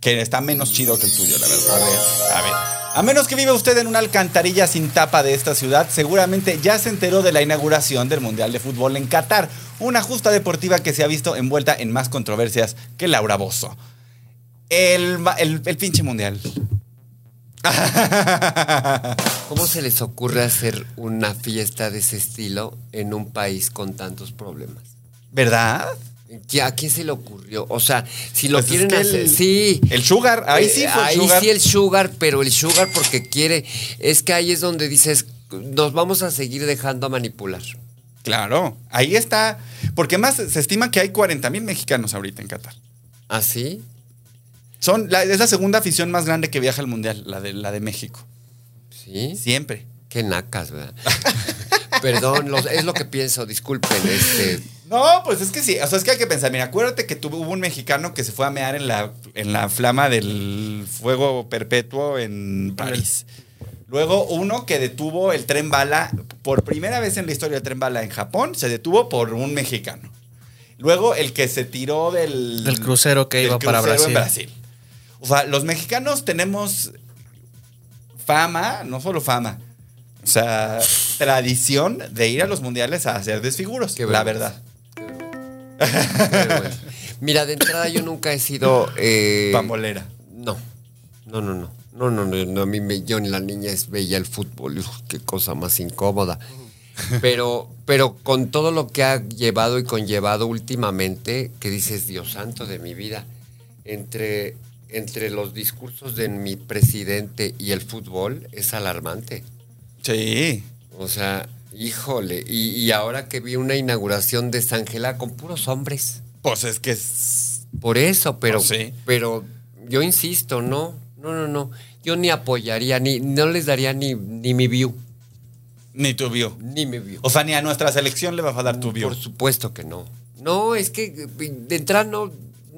que está menos chido que el tuyo, la verdad. A ver, a ver. A menos que viva usted en una alcantarilla sin tapa de esta ciudad, seguramente ya se enteró de la inauguración del Mundial de Fútbol en Qatar, una justa deportiva que se ha visto envuelta en más controversias que Laura Bozo. El, el, el pinche Mundial. (laughs) ¿Cómo se les ocurre hacer una fiesta de ese estilo en un país con tantos problemas? ¿Verdad? ¿Qué- ¿A quién se le ocurrió? O sea, si lo Pues es quieren que hacer, el- sí. el sugar, ahí sí fue el ahí sugar. sí el sugar, pero el sugar porque quiere, es que ahí es donde dices, nos vamos a seguir dejando manipular. Claro, ahí está. Porque más se estima que hay 40 mil mexicanos ahorita en Qatar. ¿Así? Son la, es la segunda afición más grande que viaja al Mundial, la de, la de México. ¿Sí? Siempre. Qué nacas, ¿verdad? (laughs) Perdón, los- es lo que pienso, disculpen, este... No, pues es que sí. O sea, es que hay que pensar. Mira, acuérdate que tuvo, hubo un mexicano que se fue a mear en la, en la flama del fuego perpetuo en París. Luego uno que detuvo el tren bala, por primera vez en la historia del tren bala en Japón, se detuvo por un mexicano. Luego el que se tiró del... Del crucero que del iba para crucero en Brasil. Brasil. O sea, los mexicanos tenemos fama, no solo fama, o sea, tradición de ir a los mundiales a hacer desfiguros, la verdad. (laughs) Mira, de entrada yo nunca he sido... eh, Pambolera. No, no, no, no. No, no, no, a mí me, yo en la niña es veía el fútbol, uf, qué cosa más incómoda. Pero, pero con todo lo que ha llevado y conllevado últimamente, que dices, Dios santo de mi vida, entre, entre los discursos de mi presidente y el fútbol, es alarmante. Sí. O sea, híjole, y, y ahora que vi una inauguración de Sangela con puros hombres. Pues es que es... Por eso, pero, Pues sí. pero yo insisto, no, no, no, no. Yo ni apoyaría, ni, no les daría ni, ni mi view, Ni tu view. ni mi view. O sea, ni a nuestra selección le va a dar tu view. Por supuesto que no. No, es que de entrada no,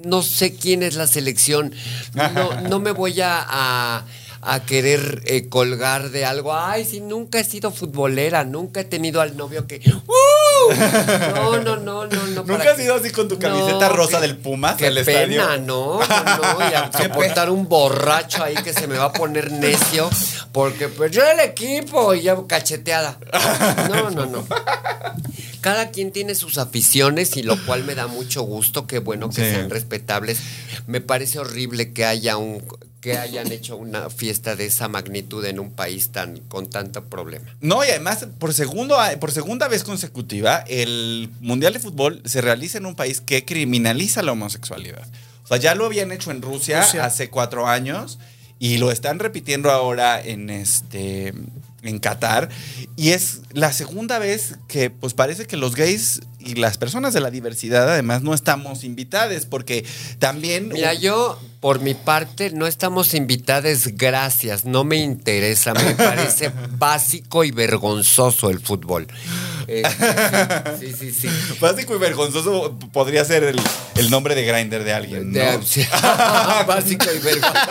no sé quién es la selección. No, (laughs) no me voy a, a- a querer eh, colgar de algo. Ay, si nunca he sido futbolera, nunca he tenido al novio que. ¡Uh! No, no, no, no, no. ¿Nunca ¿para has qué? ido así con tu camiseta rosa qué- del Pumas Qué al estadio? pena, no, no, no. Y a (laughs) soportar un borracho ahí que se me va a poner necio porque pues yo el equipo y ya cacheteada. No, no, no. Cada quien tiene sus aficiones y lo cual me da mucho gusto, qué bueno que Sí. sean respetables. Me parece horrible que haya un que hayan hecho una fiesta de esa magnitud en un país tan con tanto problema. No, y además, por, segundo, por segunda vez consecutiva, el Mundial de Fútbol se realiza en un país que criminaliza la homosexualidad. O sea, ya lo habían hecho en Rusia, Rusia. hace cuatro años y lo están repitiendo ahora en este en Qatar y es la segunda vez que pues parece que los gays y las personas de la diversidad además no estamos invitadas porque también Mira, yo por mi parte no estamos invitadas, gracias, no me interesa, me (laughs) parece básico y vergonzoso el fútbol. Eh, sí, sí, sí. sí. básico y vergonzoso podría ser el, el nombre de grinder de alguien, ¿no? De- sí. (laughs) básico y vergonzoso.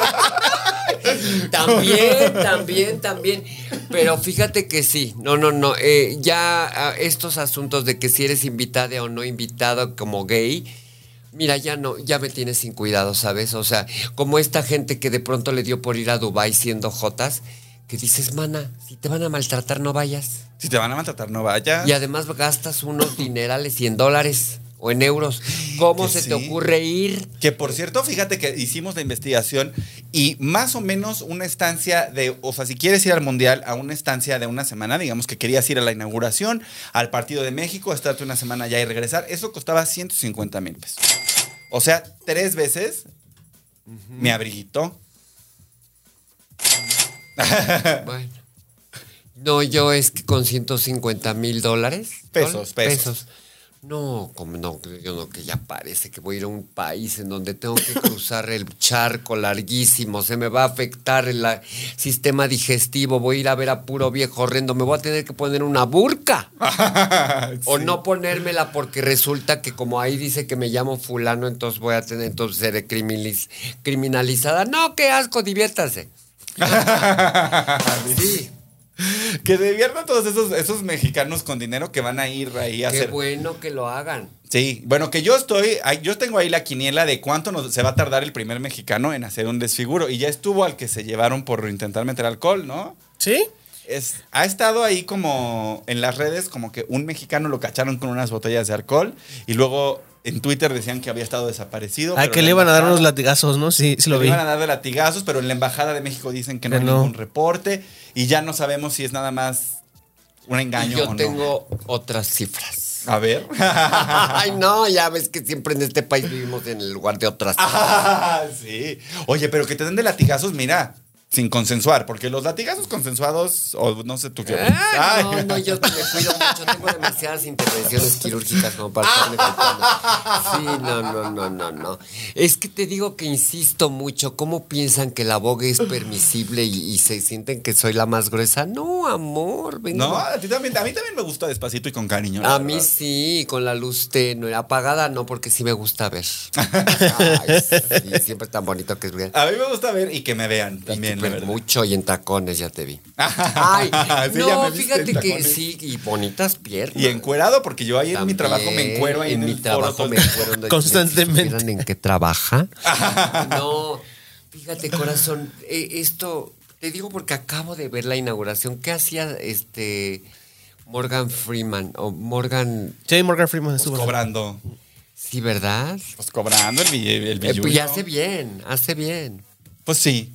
También, también, también. Pero fíjate que sí, no, no, no. eh, ya ah, estos asuntos de que si eres invitada o no invitado como gay, mira, ya no, ya me tienes sin cuidado, ¿sabes? O sea, como esta gente que de pronto le dio por ir a Dubai siendo jotas, que dices, mana, si te van a maltratar, no vayas. Si te van a maltratar, no vayas. Y además gastas unos dinerales, 100 dólares o en euros. ¿Cómo Que se sí. te ocurre ir? Que por cierto, fíjate que hicimos la investigación y más o menos una estancia de, o sea, si quieres ir al Mundial a una estancia de una semana, digamos que querías ir a la inauguración, al partido de México, estarte una semana allá y regresar, eso costaba 150 mil pesos. O sea, tres veces mi abriguito. Bueno. No, yo es que con 150 mil dólares. Pesos, ¿dólares? pesos. No, como no, yo no, que ya parece que voy a ir a un país en donde tengo que cruzar el charco larguísimo, se me va a afectar el la- sistema digestivo, voy a ir a ver a puro viejo horrendo, me voy a tener que poner una burca. (laughs) O no ponérmela porque resulta que como ahí dice que me llamo fulano, entonces voy a tener, entonces seré criminaliz- criminalizada. No, qué asco, diviértase. (laughs) Sí, (laughs) Que diviertan todos esos, esos mexicanos con dinero que van a ir ahí a qué hacer. bueno que lo hagan. Sí, bueno, que yo estoy, yo tengo ahí la quiniela de cuánto nos, se va a tardar el primer mexicano en hacer un desfiguro. Y ya estuvo al que se llevaron por intentar meter alcohol, ¿no? ¿Sí? Es, ha estado ahí como en las redes, como que un mexicano lo cacharon con unas botellas de alcohol y luego en Twitter decían que había estado desaparecido. Ay, pero que le iban a dar unos latigazos, ¿no? Sí, sí lo le vi. iban a dar de latigazos, pero en la embajada de México dicen que no Que hay no. ningún reporte y ya no sabemos si es nada más un Y engaño yo o no. tengo otras cifras. A ver. (laughs) Ay, no, ya ves que siempre en este país vivimos en el lugar de otras cifras. (laughs) Ah, sí. Oye, pero que te den de latigazos, mira, sin consensuar, porque los latigazos consensuados, o no sé tú qué. Ah, Ay. no, no, yo me cuido mucho. Tengo demasiadas intervenciones quirúrgicas como para estarme. Sí, no, no, no, no, no. Es que te digo que insisto mucho. ¿Cómo piensan que la boga es permisible y, y se sienten que soy la más gruesa? No, amor, venga. No, a ti también, a mí también me gusta despacito y con cariño. A mí verdad. sí, con la luz tenue. Apagada no, porque sí me gusta ver. (laughs) Ay, sí, siempre tan bonito que es ver. A mí me gusta ver y que me vean también, mucho y en tacones ya te vi. (laughs) Ay, Sí, ya no, me fíjate en que sí, y bonitas piernas. Y encuerado, porque yo ahí en mi trabajo me encuero ahí en, mi el foro trabajo me el- encuero donde- Constantemente. en qué trabaja? (laughs) no, fíjate corazón, eh, esto te digo porque acabo de ver la inauguración. ¿Qué hacía este Morgan Freeman o Morgan? Sí, Morgan Freeman estuvo. cobrando. Sí, ¿verdad? Pues cobrando el, bill- el Eh, pues ya hace bien, hace bien. Pues sí.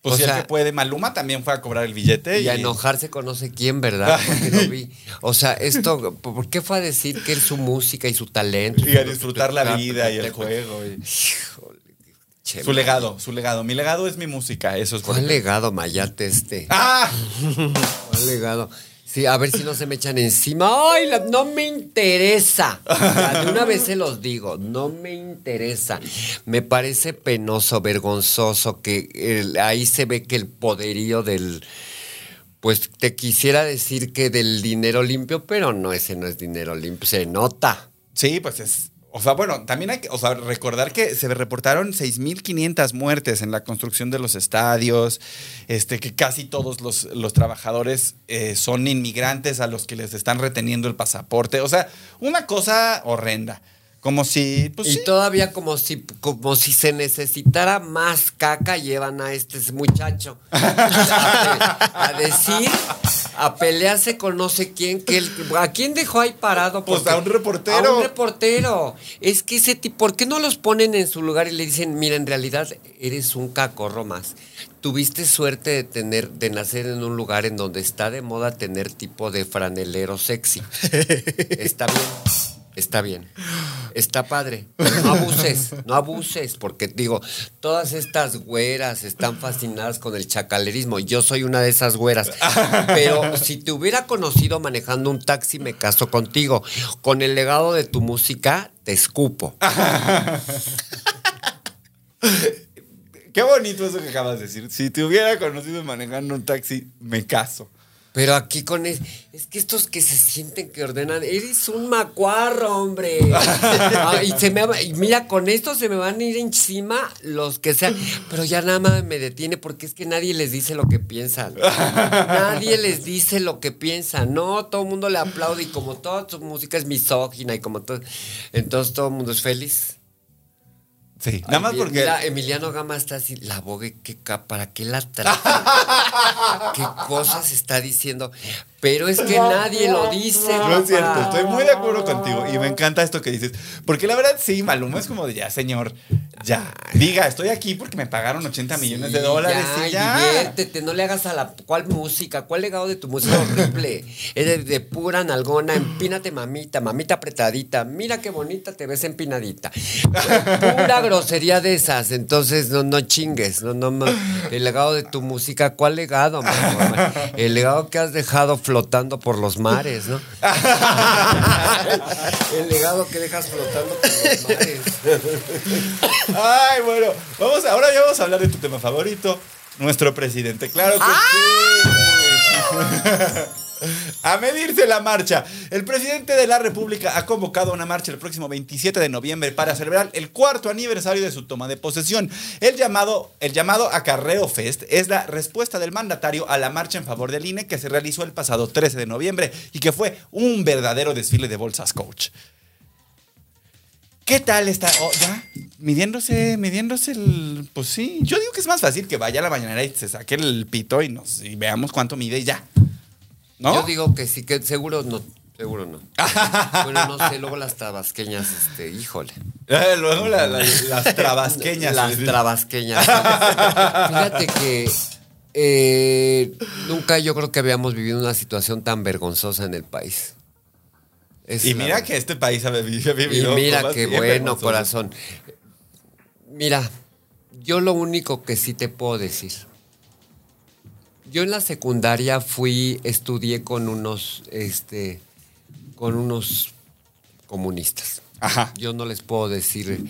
Pues O el sea- que puede. Maluma también fue a cobrar el billete. Y a enojarse con no sé quién, ¿verdad? (laughs) Porque lo vi. O sea, esto, ¿por qué fue a decir que es su música y su talento? Y a disfrutar la vida y el juego. y- Híjole, che, Su legado, su legado. Mi legado es mi música, eso es ¿Cuál legado, Mayate, este? ¡Ah! (laughs) ¿Cuál legado? Sí, a ver si no se me echan encima. ¡Ay, no me interesa! De una vez se los digo, no me interesa. Me parece penoso, vergonzoso, que ahí se ve que el poderío del... Pues te quisiera decir que del dinero limpio, pero no, ese no es dinero limpio, se nota. Sí, pues es. O sea, bueno, también hay que o sea, recordar que se reportaron 6.500 muertes en la construcción de los estadios, este, que casi todos los, los trabajadores eh, son inmigrantes a los que les están reteniendo el pasaporte. O sea, una cosa horrenda. Como si, pues y sí. todavía como si, como si se necesitara más caca, llevan a este muchacho (laughs) a, a decir, a pelearse con no sé quién, que él- ¿a quién dejó ahí parado? Pues a un reportero. A un reportero. Es que ese tipo, ¿por qué no los ponen en su lugar y le dicen, mira, en realidad eres un cacorro más? Tuviste suerte de tener, de nacer en un lugar en donde está de moda tener tipo de franelero sexy. (laughs) Está bien. Está bien. Está padre. No abuses, no abuses, porque digo, todas estas güeras están fascinadas con el chacalerismo. Yo soy una de esas güeras. Pero si te hubiera conocido manejando un taxi, me caso contigo. Con el legado de tu música, te escupo. Qué bonito eso que acabas de decir. Si te hubiera conocido manejando un taxi, me caso. Pero aquí con es, es que estos que se sienten que ordenan, eres un macuarro, hombre. (laughs) Ah, y se me y mira, con esto se me van a ir encima los que sean. Pero ya nada más me detiene porque es que nadie les dice lo que piensan. Nadie les dice lo que piensan. No, todo el mundo le aplaude y como toda su música es misógina y como todo, entonces todo el mundo es feliz. Sí, nada más porque. mira, Emiliano Gama está así, la bogue, ¿qué, ca- ¿para qué la (laughs) trae? ¿Qué cosas está diciendo? Pero es que nadie lo dice. No es cierto, estoy muy de acuerdo contigo y me encanta esto que dices. Porque la verdad, sí, Maluma es como de ya, señor, ya. Diga, estoy aquí porque me pagaron 80 millones de dólares ya, y ya. diviértete, no le hagas a la. ¿Cuál música? ¿Cuál legado de tu música horrible? (laughs) Es de, de pura nalgona, empínate, mamita, mamita apretadita. Mira qué bonita te ves empinadita. Pura grosería de esas. Entonces, no, no chingues. No, no, el legado de tu música, ¿cuál legado, mi amor? El legado que has dejado flotando por los mares, ¿no? (laughs) El legado que dejas flotando por los mares. Ay, bueno, vamos, ahora ya vamos a hablar de tu tema favorito, nuestro presidente. Claro que sí. (laughs) A medirse la marcha. El presidente de la República ha convocado una marcha el próximo 27 de noviembre para celebrar el cuarto aniversario de su toma de posesión. El llamado, el llamado Acarreo Fest es la respuesta del mandatario a la marcha en favor del INE que se realizó el pasado 13 de noviembre y que fue un verdadero desfile de bolsas coach. ¿Qué tal está? Oh, ya, midiéndose, midiéndose el. Pues sí. Yo digo que es más fácil que vaya a la mañanera y se saque el pito y nos y veamos cuánto mide y ya. ¿No? Yo digo que sí, que seguro no. Seguro no. (laughs) bueno, no sé, luego las tabasqueñas, este, híjole. Eh, Luego la- la- las (laughs) trabasqueñas. Las trabasqueñas. (laughs) Fíjate que eh, nunca yo creo que habíamos vivido una situación tan vergonzosa en el país. Es Y mira que este país ha vivido. Y mira qué bueno, corazón. Mira, yo lo único que sí te puedo decir. Yo en la secundaria fui, estudié con unos, este, con unos comunistas. Ajá. Yo no les puedo decir,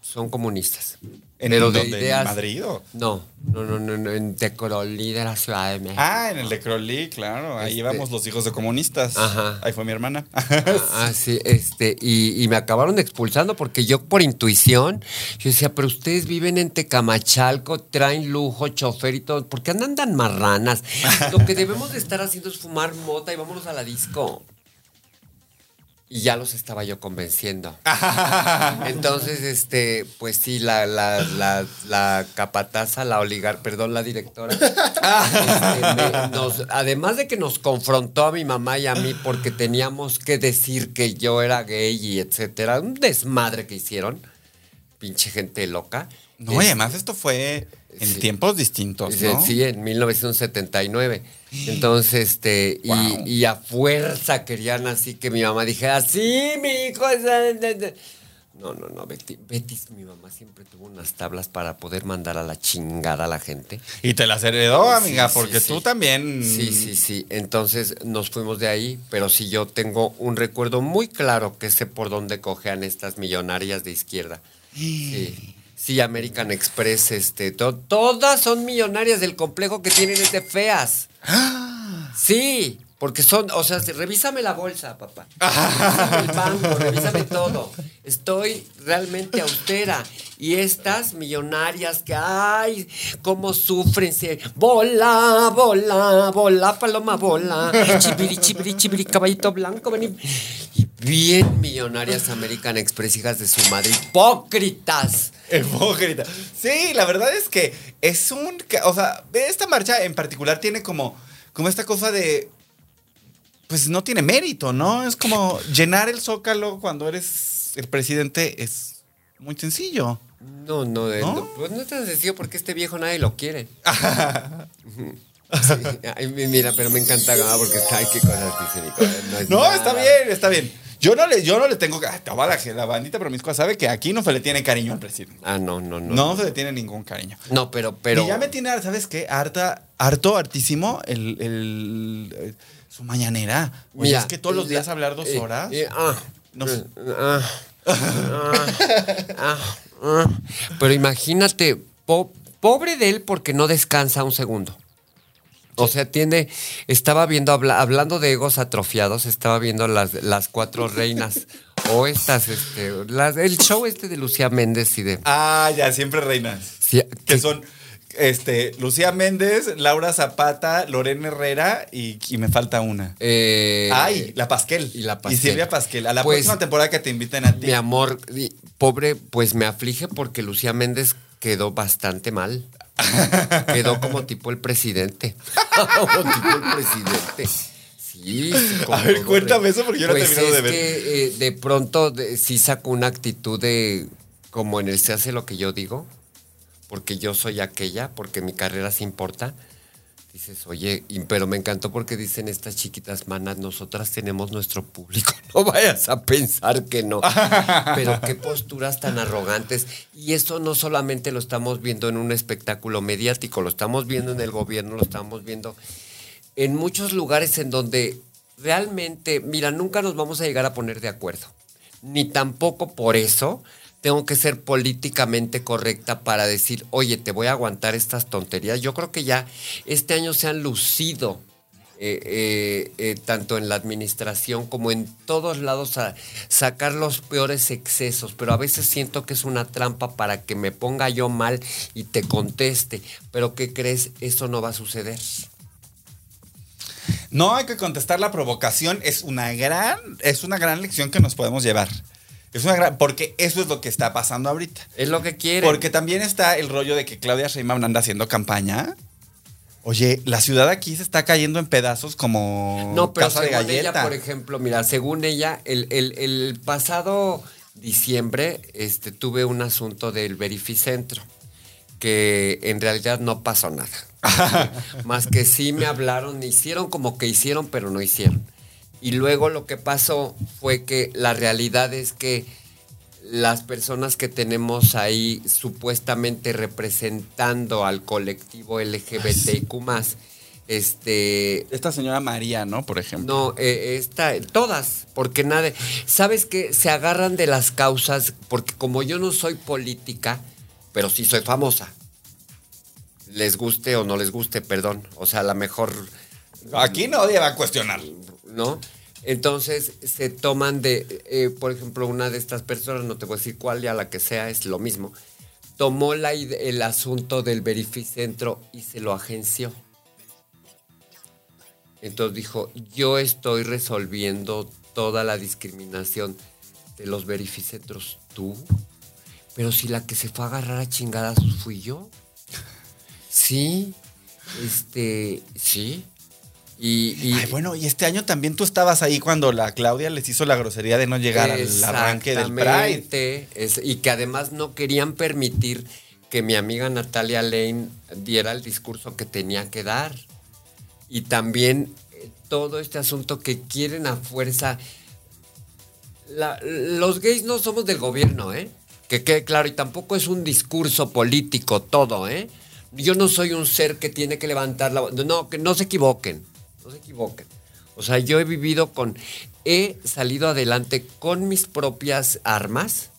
son comunistas. ¿En pero de dónde? ¿En ideas. Madrid o? No, no, no, no, no, en Tecorolí de la Ciudad de México. Ah, en el de Crowley, claro. Ahí Este- íbamos los hijos de comunistas. Ajá. Ahí fue mi hermana. Ah, sí, este, y, y me acabaron expulsando porque yo por intuición, yo decía, pero ustedes viven en Tecamachalco, traen lujo, chofer y todo, ¿por qué andan tan marranas? Lo que debemos de estar haciendo es fumar mota y vámonos a la disco. Y ya los estaba yo convenciendo. (laughs) Entonces, este, pues sí, la, la, la, la capataza, la oligar, perdón, la directora. este, me- nos- además de que nos confrontó a mi mamá y a mí porque teníamos que decir que yo era gay y etcétera. Un desmadre que hicieron. Pinche gente loca. No, y además esto fue en Sí. tiempos distintos, Sí, ¿no? Sí, en 1979. Entonces, este, y- Wow. y, a fuerza querían así que mi mamá dijera, sí, mi hijo es... de- de- de". No, no, no, Betty, Betty, mi mamá siempre tuvo unas tablas para poder mandar a la chingada a la gente. Y te las heredó, amiga, Sí, porque sí, tú también. Sí, sí, sí. Entonces nos fuimos de ahí, pero sí yo tengo un recuerdo muy claro que sé por dónde cojean estas millonarias de izquierda. Sí. Sí, American Express, este, to- todas son millonarias del complejo que tienen es de feas. Sí, porque son, o sea, revísame la bolsa, papá. (laughs) Revísame el banco, revísame todo. Estoy realmente austera. Y estas millonarias que, ay, cómo sufren. Bola, bola, bola, paloma, bola. Chibiri, chibiri, chibiri, caballito blanco, vení. Y bien millonarias American Express, hijas de su madre. Hipócritas. Hipócrita. Sí, la verdad es que es un. O sea, esta marcha en particular tiene como, como esta cosa de. Pues no tiene mérito, ¿no? Es como llenar el zócalo cuando eres el presidente es muy sencillo. No, no, eh, ¿No? no, pues no es tan sencillo porque este viejo nadie lo quiere. (laughs) Sí, ay, mira, pero me encanta ah, porque ay, qué cosas Nicolás. es No, está bien, está bien. Yo no le, yo no le tengo. toda la, la bandita promiscua sabe que aquí no se le tiene cariño al presidente. Ah, no, no, no. No, se le tiene ningún cariño. No, pero, pero. Y ya me tiene, ¿sabes qué? Harta, harto, hartísimo el, el- eh, su mañanera. Oye, Mira, es que todos los días la- hablar dos eh, horas. eh, ah, No sé. eh, ah, ah, ah, ah. Pero imagínate, po- pobre de él porque no descansa un segundo. O sea, tiene, estaba viendo, habla- hablando de egos atrofiados, estaba viendo las, las cuatro reinas. (laughs) o estas, este, las- el show este de Lucía Méndez y de. Ah, ya, siempre reinas. Sí, Que que- son este, Lucía Méndez, Laura Zapata, Lorena Herrera y, y me falta una. eh, Ay, la Pasquel. y la Pasquel. Y Silvia Pasquel. A la Pues, próxima temporada que te inviten a ti. Mi amor, pobre, pues me aflige porque Lucía Méndez quedó bastante mal. (laughs) Quedó como tipo el presidente. (laughs) como tipo el presidente. Sí, A ver, cuéntame re- eso porque yo no he Pues terminado de ver. que eh, de pronto de- sí sacó una actitud de como en el se hace lo que yo digo, porque yo soy aquella, porque mi carrera se importa. Dices, oye, pero me encantó porque dicen estas chiquitas manas, nosotras tenemos nuestro público. (laughs) No vayas a pensar que no. (laughs) Pero qué posturas tan arrogantes. Y eso no solamente lo estamos viendo en un espectáculo mediático, lo estamos viendo en el gobierno, lo estamos viendo en muchos lugares en donde realmente, mira, nunca nos vamos a llegar a poner de acuerdo. Ni tampoco por eso tengo que ser políticamente correcta para decir, oye, te voy a aguantar estas tonterías. Yo creo que ya este año se han lucido. eh, eh, eh, tanto en la administración como en todos lados a sacar los peores excesos, pero a veces siento que es una trampa para que me ponga yo mal y te conteste, pero ¿qué crees? Eso no va a suceder. No hay que contestar la provocación. Es una gran, es una gran lección que nos podemos llevar. Es una gran. Porque eso es lo que está pasando ahorita. Es lo que quieren. Porque también está el rollo de que Claudia Sheinbaum anda haciendo campaña. Oye, la ciudad aquí se está cayendo en pedazos como No, pero casa de galleta. ella, por ejemplo, mira, según ella, el, el- el pasado diciembre este, tuve un asunto del verificentro, que en realidad no pasó nada. (laughs) Más que sí me hablaron, hicieron como que hicieron, pero no hicieron. Y luego lo que pasó fue que la realidad es que las personas que tenemos ahí supuestamente representando al colectivo LGBTIQ+, este, Esta señora María, ¿no? Por ejemplo. no, eh, esta, todas, porque nada, sabes que se agarran de las causas, porque como yo no soy política, pero sí soy famosa, les guste o no les guste, perdón, o sea, a lo mejor, Aquí nadie va a cuestionar. ¿No? Entonces se toman de, eh, por ejemplo, una de estas personas, no te voy a decir cuál, ya la que sea, es lo mismo, tomó la, el asunto del verificentro y se lo agenció. Entonces dijo, yo estoy resolviendo toda la discriminación de los verificentros. ¿Tú? Pero si la que se fue a agarrar a chingadas fui yo. (laughs) Sí, este, sí. Y, y- Ay, bueno, y este año también tú estabas ahí cuando la Claudia les hizo la grosería de no llegar al arranque del Pride. Es- y que además no querían permitir que mi amiga Natalia Lane diera el discurso que tenía que dar. Y también eh, todo este asunto que quieren a fuerza. La- los gays no somos del gobierno, ¿eh? Que quede claro, y tampoco es un discurso político todo, ¿eh? Yo no soy un ser que tiene que levantar la voz. No, que no se equivoquen, no se equivoquen. O sea, yo he vivido con, he salido adelante con mis propias armas.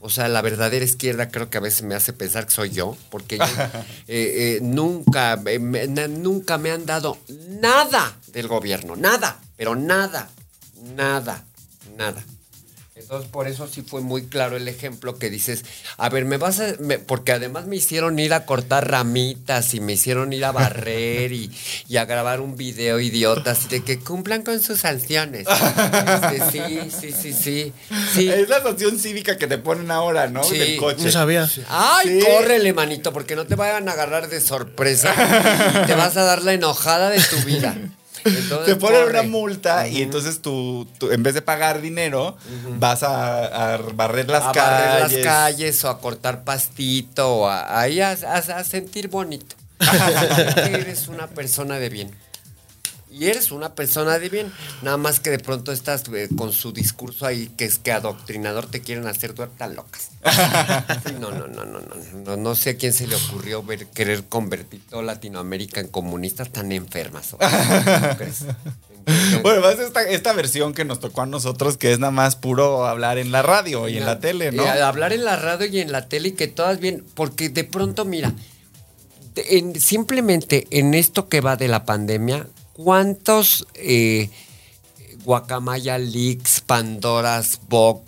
O sea, la verdadera izquierda creo que a veces me hace pensar que soy yo, porque yo, (laughs) eh, eh, nunca, eh, me, na- nunca me han dado nada del gobierno, nada, pero nada, nada, nada. Entonces, por eso sí fue muy claro el ejemplo que dices, a ver, me vas a... me- porque además me hicieron ir a cortar ramitas y me hicieron ir a barrer y, y a grabar un video idiota, así de que cumplan con sus sanciones. Este, sí, sí, sí, sí. sí. Es la sanción cívica que te ponen ahora, ¿no? Sí. Del coche. No sabía. Ay, Sí. córrele, manito, porque no te vayan a agarrar de sorpresa y te vas a dar la enojada de tu vida. Entonces, Te ponen corre. una multa y entonces tú, tú, en vez de pagar dinero, vas a, a barrer las a calles. barrer las calles o a cortar pastito o a, a, a- a sentir bonito. (laughs) Eres una persona de bien. Y eres una persona de bien. Nada más que de pronto estás eh, con su discurso ahí que es que adoctrinador te quieren hacer duer tan locas. (laughs) Sí, no, no, no, no, no, no. No sé a quién se le ocurrió ver, querer convertir toda Latinoamérica en comunistas tan enfermas. (laughs) Bueno, más esta, esta versión que nos tocó a nosotros, que es nada más puro hablar en la radio y en la tele, ¿no? Hablar en la radio y en la tele y que todas bien, porque de pronto, mira, en- simplemente en esto que va de la pandemia, ¿cuántos eh, Guacamaya Leaks, Pandoras Box,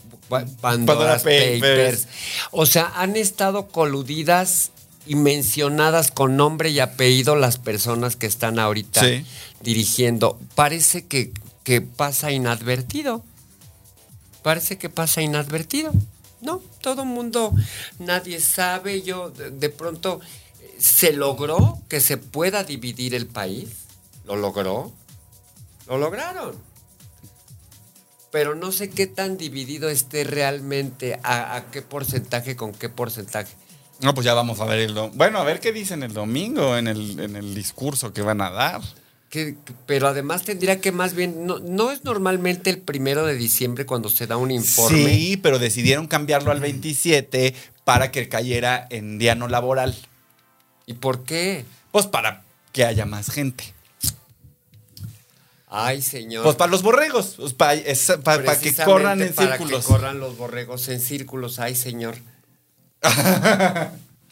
Pandoras Papers. Papers, o sea, han estado coludidas y mencionadas con nombre y apellido las personas que están ahorita Sí. dirigiendo. Parece que, que pasa inadvertido parece que pasa inadvertido. No, todo el mundo, nadie sabe. Yo, de, de pronto, se logró que se pueda dividir el país. Lo logró. Lo lograron. Pero no sé qué tan dividido esté realmente, a, a qué porcentaje, con qué porcentaje. No, pues ya vamos a ver el dom- Bueno, a ver qué dicen el domingo en el, en el discurso que van a dar. Que- pero además tendría que más bien, no, no es normalmente el primero de diciembre cuando se da un informe. Sí, pero decidieron cambiarlo al 27 para que cayera en día no laboral. ¿Y por qué? Pues para que haya más gente. Ay, señor. Pues para los borregos, pues para, es- para que corran en para círculos. que corran los borregos en círculos. Ay, señor. (laughs)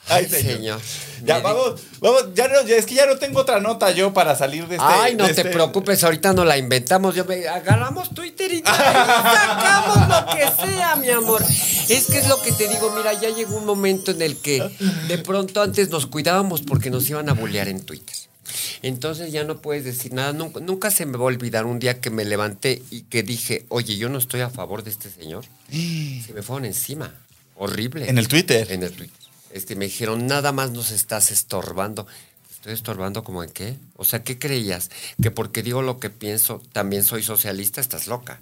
Ay, señor. señor. Ya, vamos, vamos, ya no, ya- es que ya no tengo otra nota yo para salir de este. Ay, no te este- preocupes, ahorita no la inventamos. Yo me, agarramos Twitter (laughs) y sacamos lo que sea, mi amor. Es que es lo que te digo, mira, ya llegó un momento en el que de pronto antes nos cuidábamos porque nos iban a bullear en Twitter. Entonces ya no puedes decir nada. Nunca, nunca se me va a olvidar un día que me levanté y que dije, oye, yo no estoy a favor de este señor. (gasps) Se me fueron encima. Horrible. En el Twitter. En el Twitter. Este, me dijeron, nada más nos estás estorbando. ¿Estoy estorbando como en qué? O sea, ¿qué creías? ¿Que porque digo lo que pienso también soy socialista? Estás loca.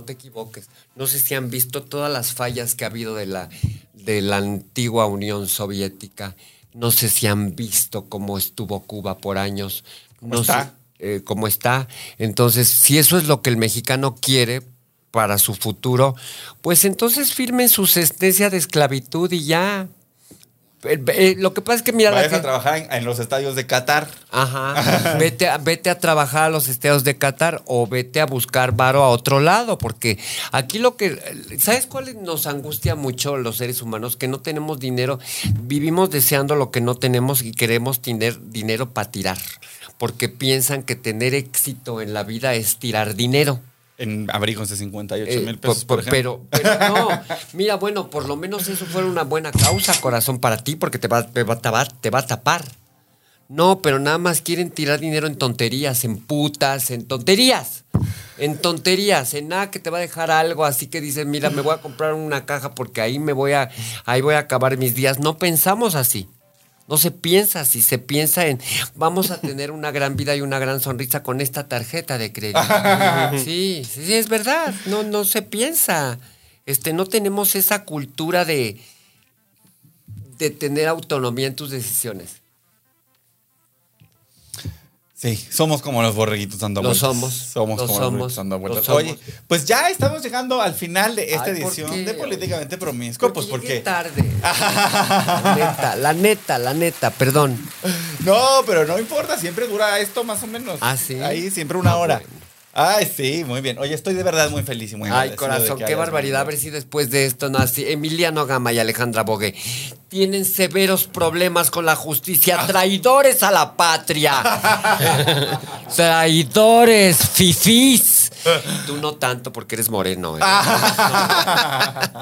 No. Te equivoques. No sé si han visto todas las fallas que ha habido de la, de la antigua Unión Soviética. No sé si han visto cómo estuvo Cuba por años. ¿Cómo no está? sé, eh, cómo está. Entonces, si eso es lo que el mexicano quiere para su futuro, pues entonces firmen su sentencia de esclavitud y ya. Eh, eh, lo que pasa es que mira la Vayas a trabajar en, en los estadios de Qatar. Ajá. (laughs) Vete a, vete a trabajar a los estados de Qatar o vete a buscar varo a otro lado, porque aquí lo que. ¿Sabes cuál nos angustia mucho los seres humanos? Que no tenemos dinero, vivimos deseando lo que no tenemos y queremos tener dinero para tirar, porque piensan que tener éxito en la vida es tirar dinero. En abrigos de 58 Eh, mil pesos, por pero, pero no, (laughs) mira, bueno, por lo menos eso fuera una buena causa, corazón, para ti, porque te va, te va a tapar, te va a tapar. No, pero nada más quieren tirar dinero en tonterías, en putas, en tonterías. En tonterías, en nada que te va a dejar algo, así que dices, mira, me voy a comprar una caja porque ahí me voy a, ahí voy a acabar mis días. No pensamos así. No se piensa así, se piensa en vamos a tener una gran vida y una gran sonrisa con esta tarjeta de crédito. (laughs) Sí, sí, sí, es verdad. No, no se piensa. Este, no tenemos esa cultura de, de tener autonomía en tus decisiones. Sí, somos como los borreguitos dando Lo vueltas. somos, Somos lo como los somos, borreguitos dando lo vueltas. somos. Oye, pues ya estamos llegando al final de esta Ay, ¿por edición qué? de Políticamente Promiscuo. Pues porque. tarde. (laughs) La neta, la neta, la neta, perdón. No, pero no importa, siempre dura esto más o menos. ¿Ah, sí? Ahí siempre una Ah, hora. Ay, sí, muy bien. Oye, estoy de verdad muy feliz y muy Ay, corazón, qué barbaridad. A ver si después de esto no así. Emiliano Gama y Alejandra Bogue tienen severos problemas con la justicia. Ah. Traidores a la patria. (laughs) Traidores, fifís. Tú no tanto porque eres moreno. ¿eh?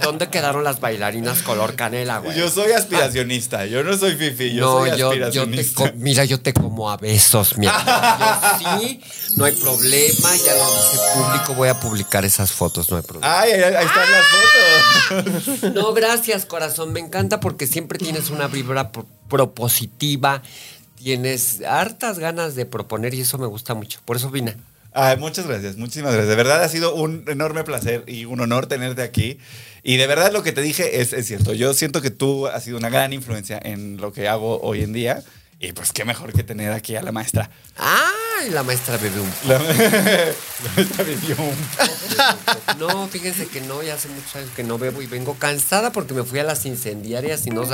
¿Dónde quedaron las bailarinas color canela, güey? Yo soy aspiracionista, yo no soy fifi, yo no, soy yo, yo te aspiracionista. mira, yo te como a besos, mi amor. Yo sí, no hay problema, ya lo dice público, voy a publicar esas fotos, no hay problema. Ay, ay, ahí están las fotos. No, gracias, corazón. Me encanta porque siempre tienes una vibra pro- propositiva. Tienes hartas ganas de proponer y eso me gusta mucho. Por eso vine. Ay, muchas gracias, muchísimas gracias. De verdad ha sido un enorme placer y un honor tenerte aquí. Y de verdad lo que te dije es, es cierto. Yo siento que tú has sido una gran influencia en lo que hago hoy en día. Y pues qué mejor que tener aquí a la maestra. ¡Ay! La maestra bebe un La, (laughs) la maestra vivió un No, fíjense que no, ya hace muchos años que no bebo y vengo cansada porque me fui a las incendiarias y no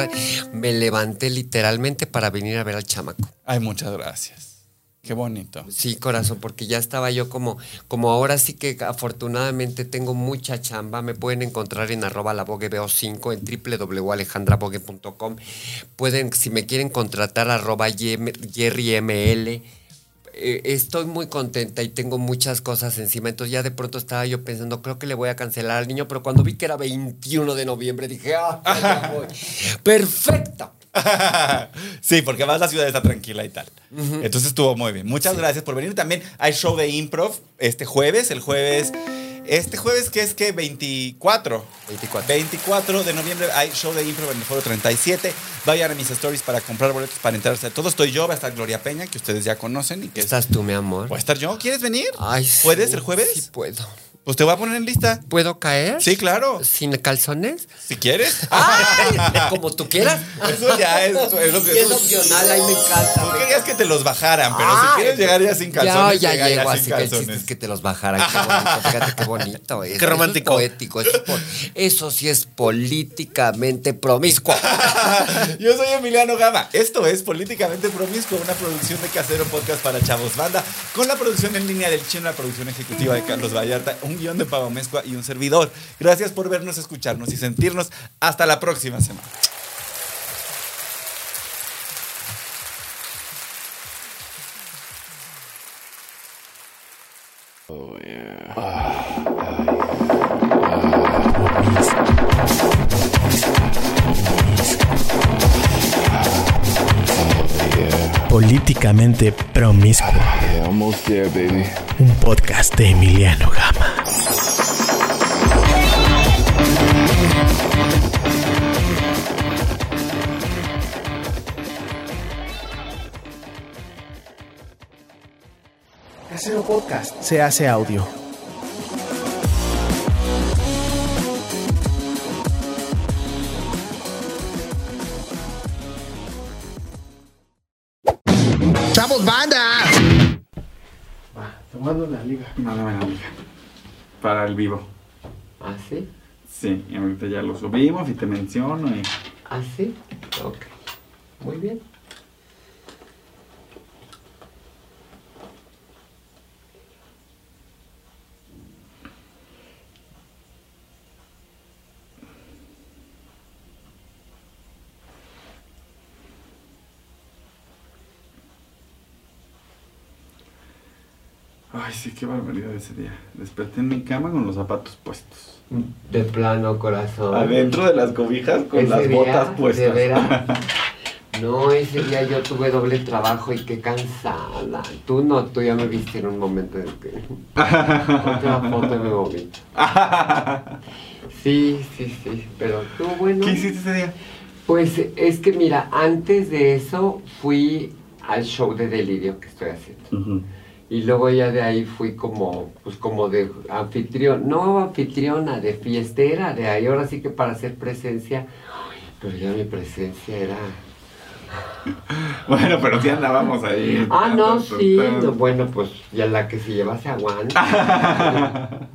me levanté literalmente para venir a ver al chamaco. Ay, muchas gracias. Qué bonito. Sí, corazón, porque ya estaba yo como, como ahora sí que afortunadamente tengo mucha chamba. Me pueden encontrar en arroba la Vogue veo 5 en www.alejandravogue.com. Pueden, si me quieren contratar, arroba jerryml. Eh, estoy muy contenta y tengo muchas cosas encima. Entonces ya de pronto estaba yo pensando, creo que le voy a cancelar al niño, pero cuando vi que era 21 de noviembre dije, ah, voy. (laughs) perfecto. (laughs) sí, porque además la ciudad está tranquila y tal. Entonces estuvo muy bien. Muchas gracias por venir. También hay show de improv este jueves. El jueves. Este jueves que es que 24. 24. 24 de noviembre hay show de improv en el foro 37. Vayan a mis stories para comprar boletos para enterarse de todo. Estoy yo, va a estar Gloria Peña, que ustedes ya conocen y que es- ¿Estás tú, mi amor? ¿Voy a estar yo? ¿Quieres venir? Ay, sí, ¿Puedes el jueves? Sí, puedo. Pues te voy a poner en lista. ¿Puedo caer? Sí, claro. ¿Sin calzones? Si quieres. ¡Ay! (laughs) Como tú quieras. Eso ya es- es lo que- es opcional, ahí me encanta. Tú querías que te los bajaran, pero si quieres llegar ya sin calzones, Ya, ya llega ya llego, sin así que el chiste calzones. es que te los bajaran. Qué bonito, fíjate qué bonito. es. Qué romántico. Eso es poético. Eso, sí es políticamente promiscuo. (laughs) Yo soy Emiliano Gama. Esto es Políticamente Promiscuo, una producción de Casero Podcast para Chavos Banda, con la producción en línea del Chino, la producción ejecutiva de Carlos Vallarta, un guion de Pavo Mezcua y un servidor. Gracias por vernos, escucharnos y sentirnos. Hasta la próxima semana. Oh, Políticamente Promiscuo, un podcast de Emiliano Gama. Casero Podcast se hace audio. Tomando la liga. Mándame la liga. Para el vivo. ¿Ah, sí? Sí, y ahorita ya lo subimos y te menciono. Y... ¿Ah, sí? Ok. Muy bien. Ay, sí, qué barbaridad ese día. Desperté en mi cama con los zapatos puestos. De plano, corazón. Adentro de las cobijas con Ese las día, botas puestas. De veras. (laughs) No, ese día yo tuve doble trabajo y qué cansada. Tú no, tú ya me viste en un momento en que. (laughs) Otra foto y me vomito. Sí, sí, sí, pero tú, bueno. ¿Qué hiciste ese día? Pues es que mira, antes de eso fui al show de delirio que estoy haciendo. Y luego ya de ahí fui como, pues como de anfitrión, no anfitriona, de fiestera, de ahí ahora sí que para hacer presencia. Pero ya mi presencia era. (laughs) Bueno, pero sí andábamos ahí. Ah, no, sí. no, bueno, pues ya la que se lleva se aguanta. (laughs)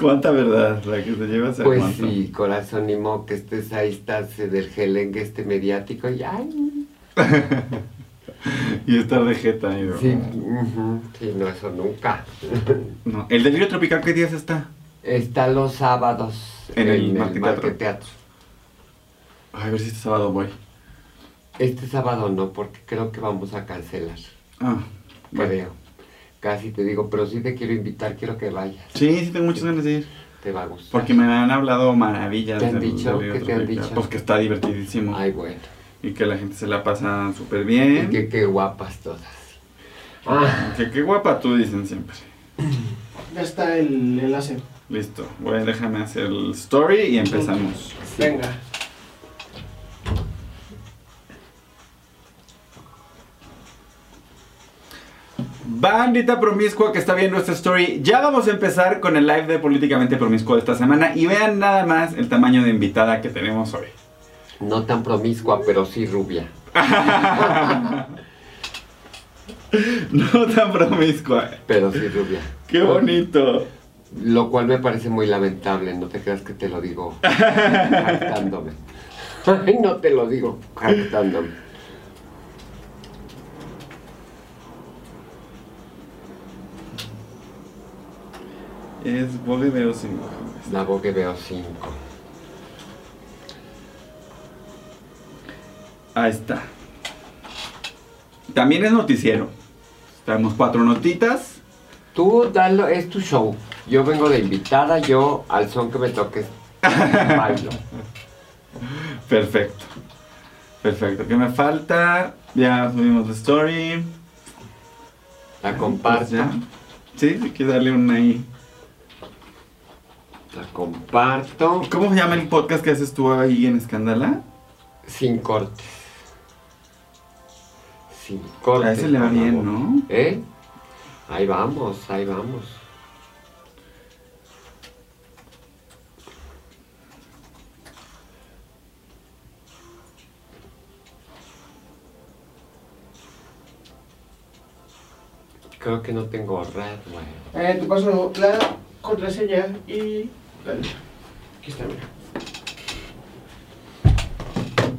¿Cuánta verdad la que se lleva se pues aguanta? sí, corazón, ni que estés ahí, estás eh, del gelengue este mediático y ay. (laughs) (laughs) Y estar de jeta. ¿no? Sí, ujú, sí, no, eso nunca. No. ¿El delirio tropical qué días está? Está los sábados En el Marqueteatro. Marqueteatro. Ay, a ver si este sábado voy. Este sábado no, porque creo que vamos a cancelar. Ah, bueno. Creo. Casi te digo, pero sí te quiero invitar, quiero que vayas. Sí, sí tengo muchas ganas de ir. Te va a gustar. Porque me han hablado maravillas. ¿Te han del dicho? ¿Qué te han dicho? Pues que está divertidísimo. Ay, bueno. Y que la gente se la pasa súper Y bien. que qué guapas todas. Ah, Que qué guapa tú dicen siempre. (clears throat) Ya está el enlace. Listo. Voy a déjame hacer el story y empezamos. Venga. Bandita promiscua que está viendo esta story, ya vamos a empezar con el live de Políticamente Promiscuo de esta semana y vean nada más el tamaño de invitada que tenemos hoy. No tan promiscua, pero sí rubia. (laughs) No tan promiscua. Pero sí rubia. Qué bonito. Lo cual me parece muy lamentable, no te creas que te lo digo jactándome. (laughs) Ay, no te lo digo jactándome. Es Vogue Veo 5. La voz que veo cinco. Ahí está. También es noticiero. Tenemos cuatro notitas. Tú dalo, es tu show. Yo vengo de invitada, yo al son que me toques (laughs) bailo. Perfecto. Perfecto. ¿Qué me falta? Ya subimos la story. La Pues comparto. ya. Sí, hay que darle una ahí. La comparto ¿Cómo se llama el podcast que haces tú ahí en Escándala? sin cortes. Sin cortes. A ese le va bien. ¿no? ¿Eh? Ahí vamos, ahí vamos. Creo que no tengo red, güey. Eh, te paso la contraseña y. Dale. Aquí está, mira.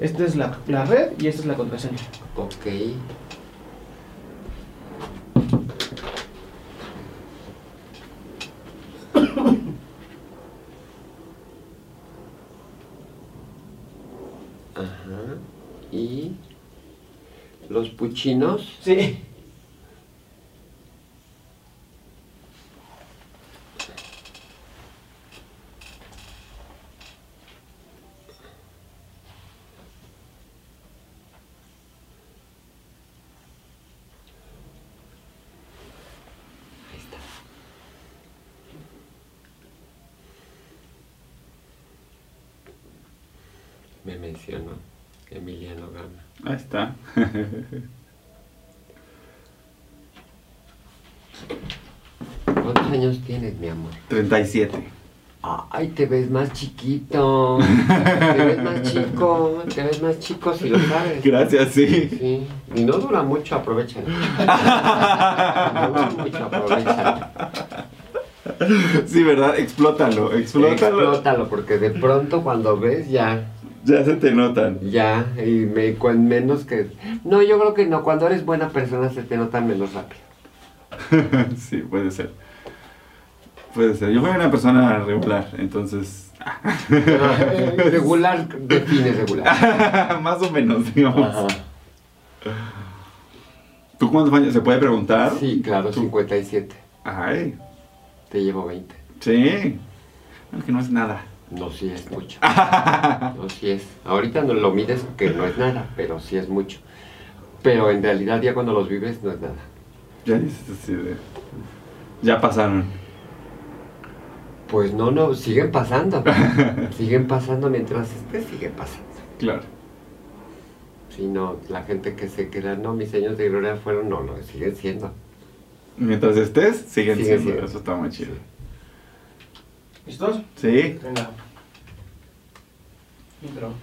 Esta es la, la red y esta es la contraseña. Ok. Ajá. Y los puchinos. Sí. 77. Ay, te ves más chiquito. Te ves más chico. Te ves más chico si lo sabes. Gracias, sí. Y no dura mucho, aprovechan. (laughs) No dura mucho, aprovechan. Sí, ¿verdad? Explótalo, explótalo. Explótalo, porque de pronto cuando ves ya. Ya se te notan. Ya, y menos que. No, yo creo que no. Cuando eres buena persona se te notan menos rápido. (laughs) sí, puede ser. Puede ser. Yo fui una persona regular, entonces. Eh, (laughs) regular, define regular. (laughs) Más o menos, digamos. Ajá. ¿Tú cuántos años? ¿Se puede preguntar? Sí, claro, 57. Ay, Te llevo 20. sí. No, que no es nada. No, sí es mucho. (laughs) No, sí es. Ahorita no lo mides que no es nada, pero sí es mucho. Pero en realidad ya cuando los vives no es nada. Ya dices así de. Ya pasaron. Pues no, no, siguen pasando. (laughs) siguen pasando mientras estés, siguen pasando. Claro. Si no, la gente que se queda, no, mis años de gloria fueron, no, lo siguen siendo. Mientras estés, siguen Sigue siendo. siendo. Eso está muy chido. ¿Listos? Sí. Venga. Intro.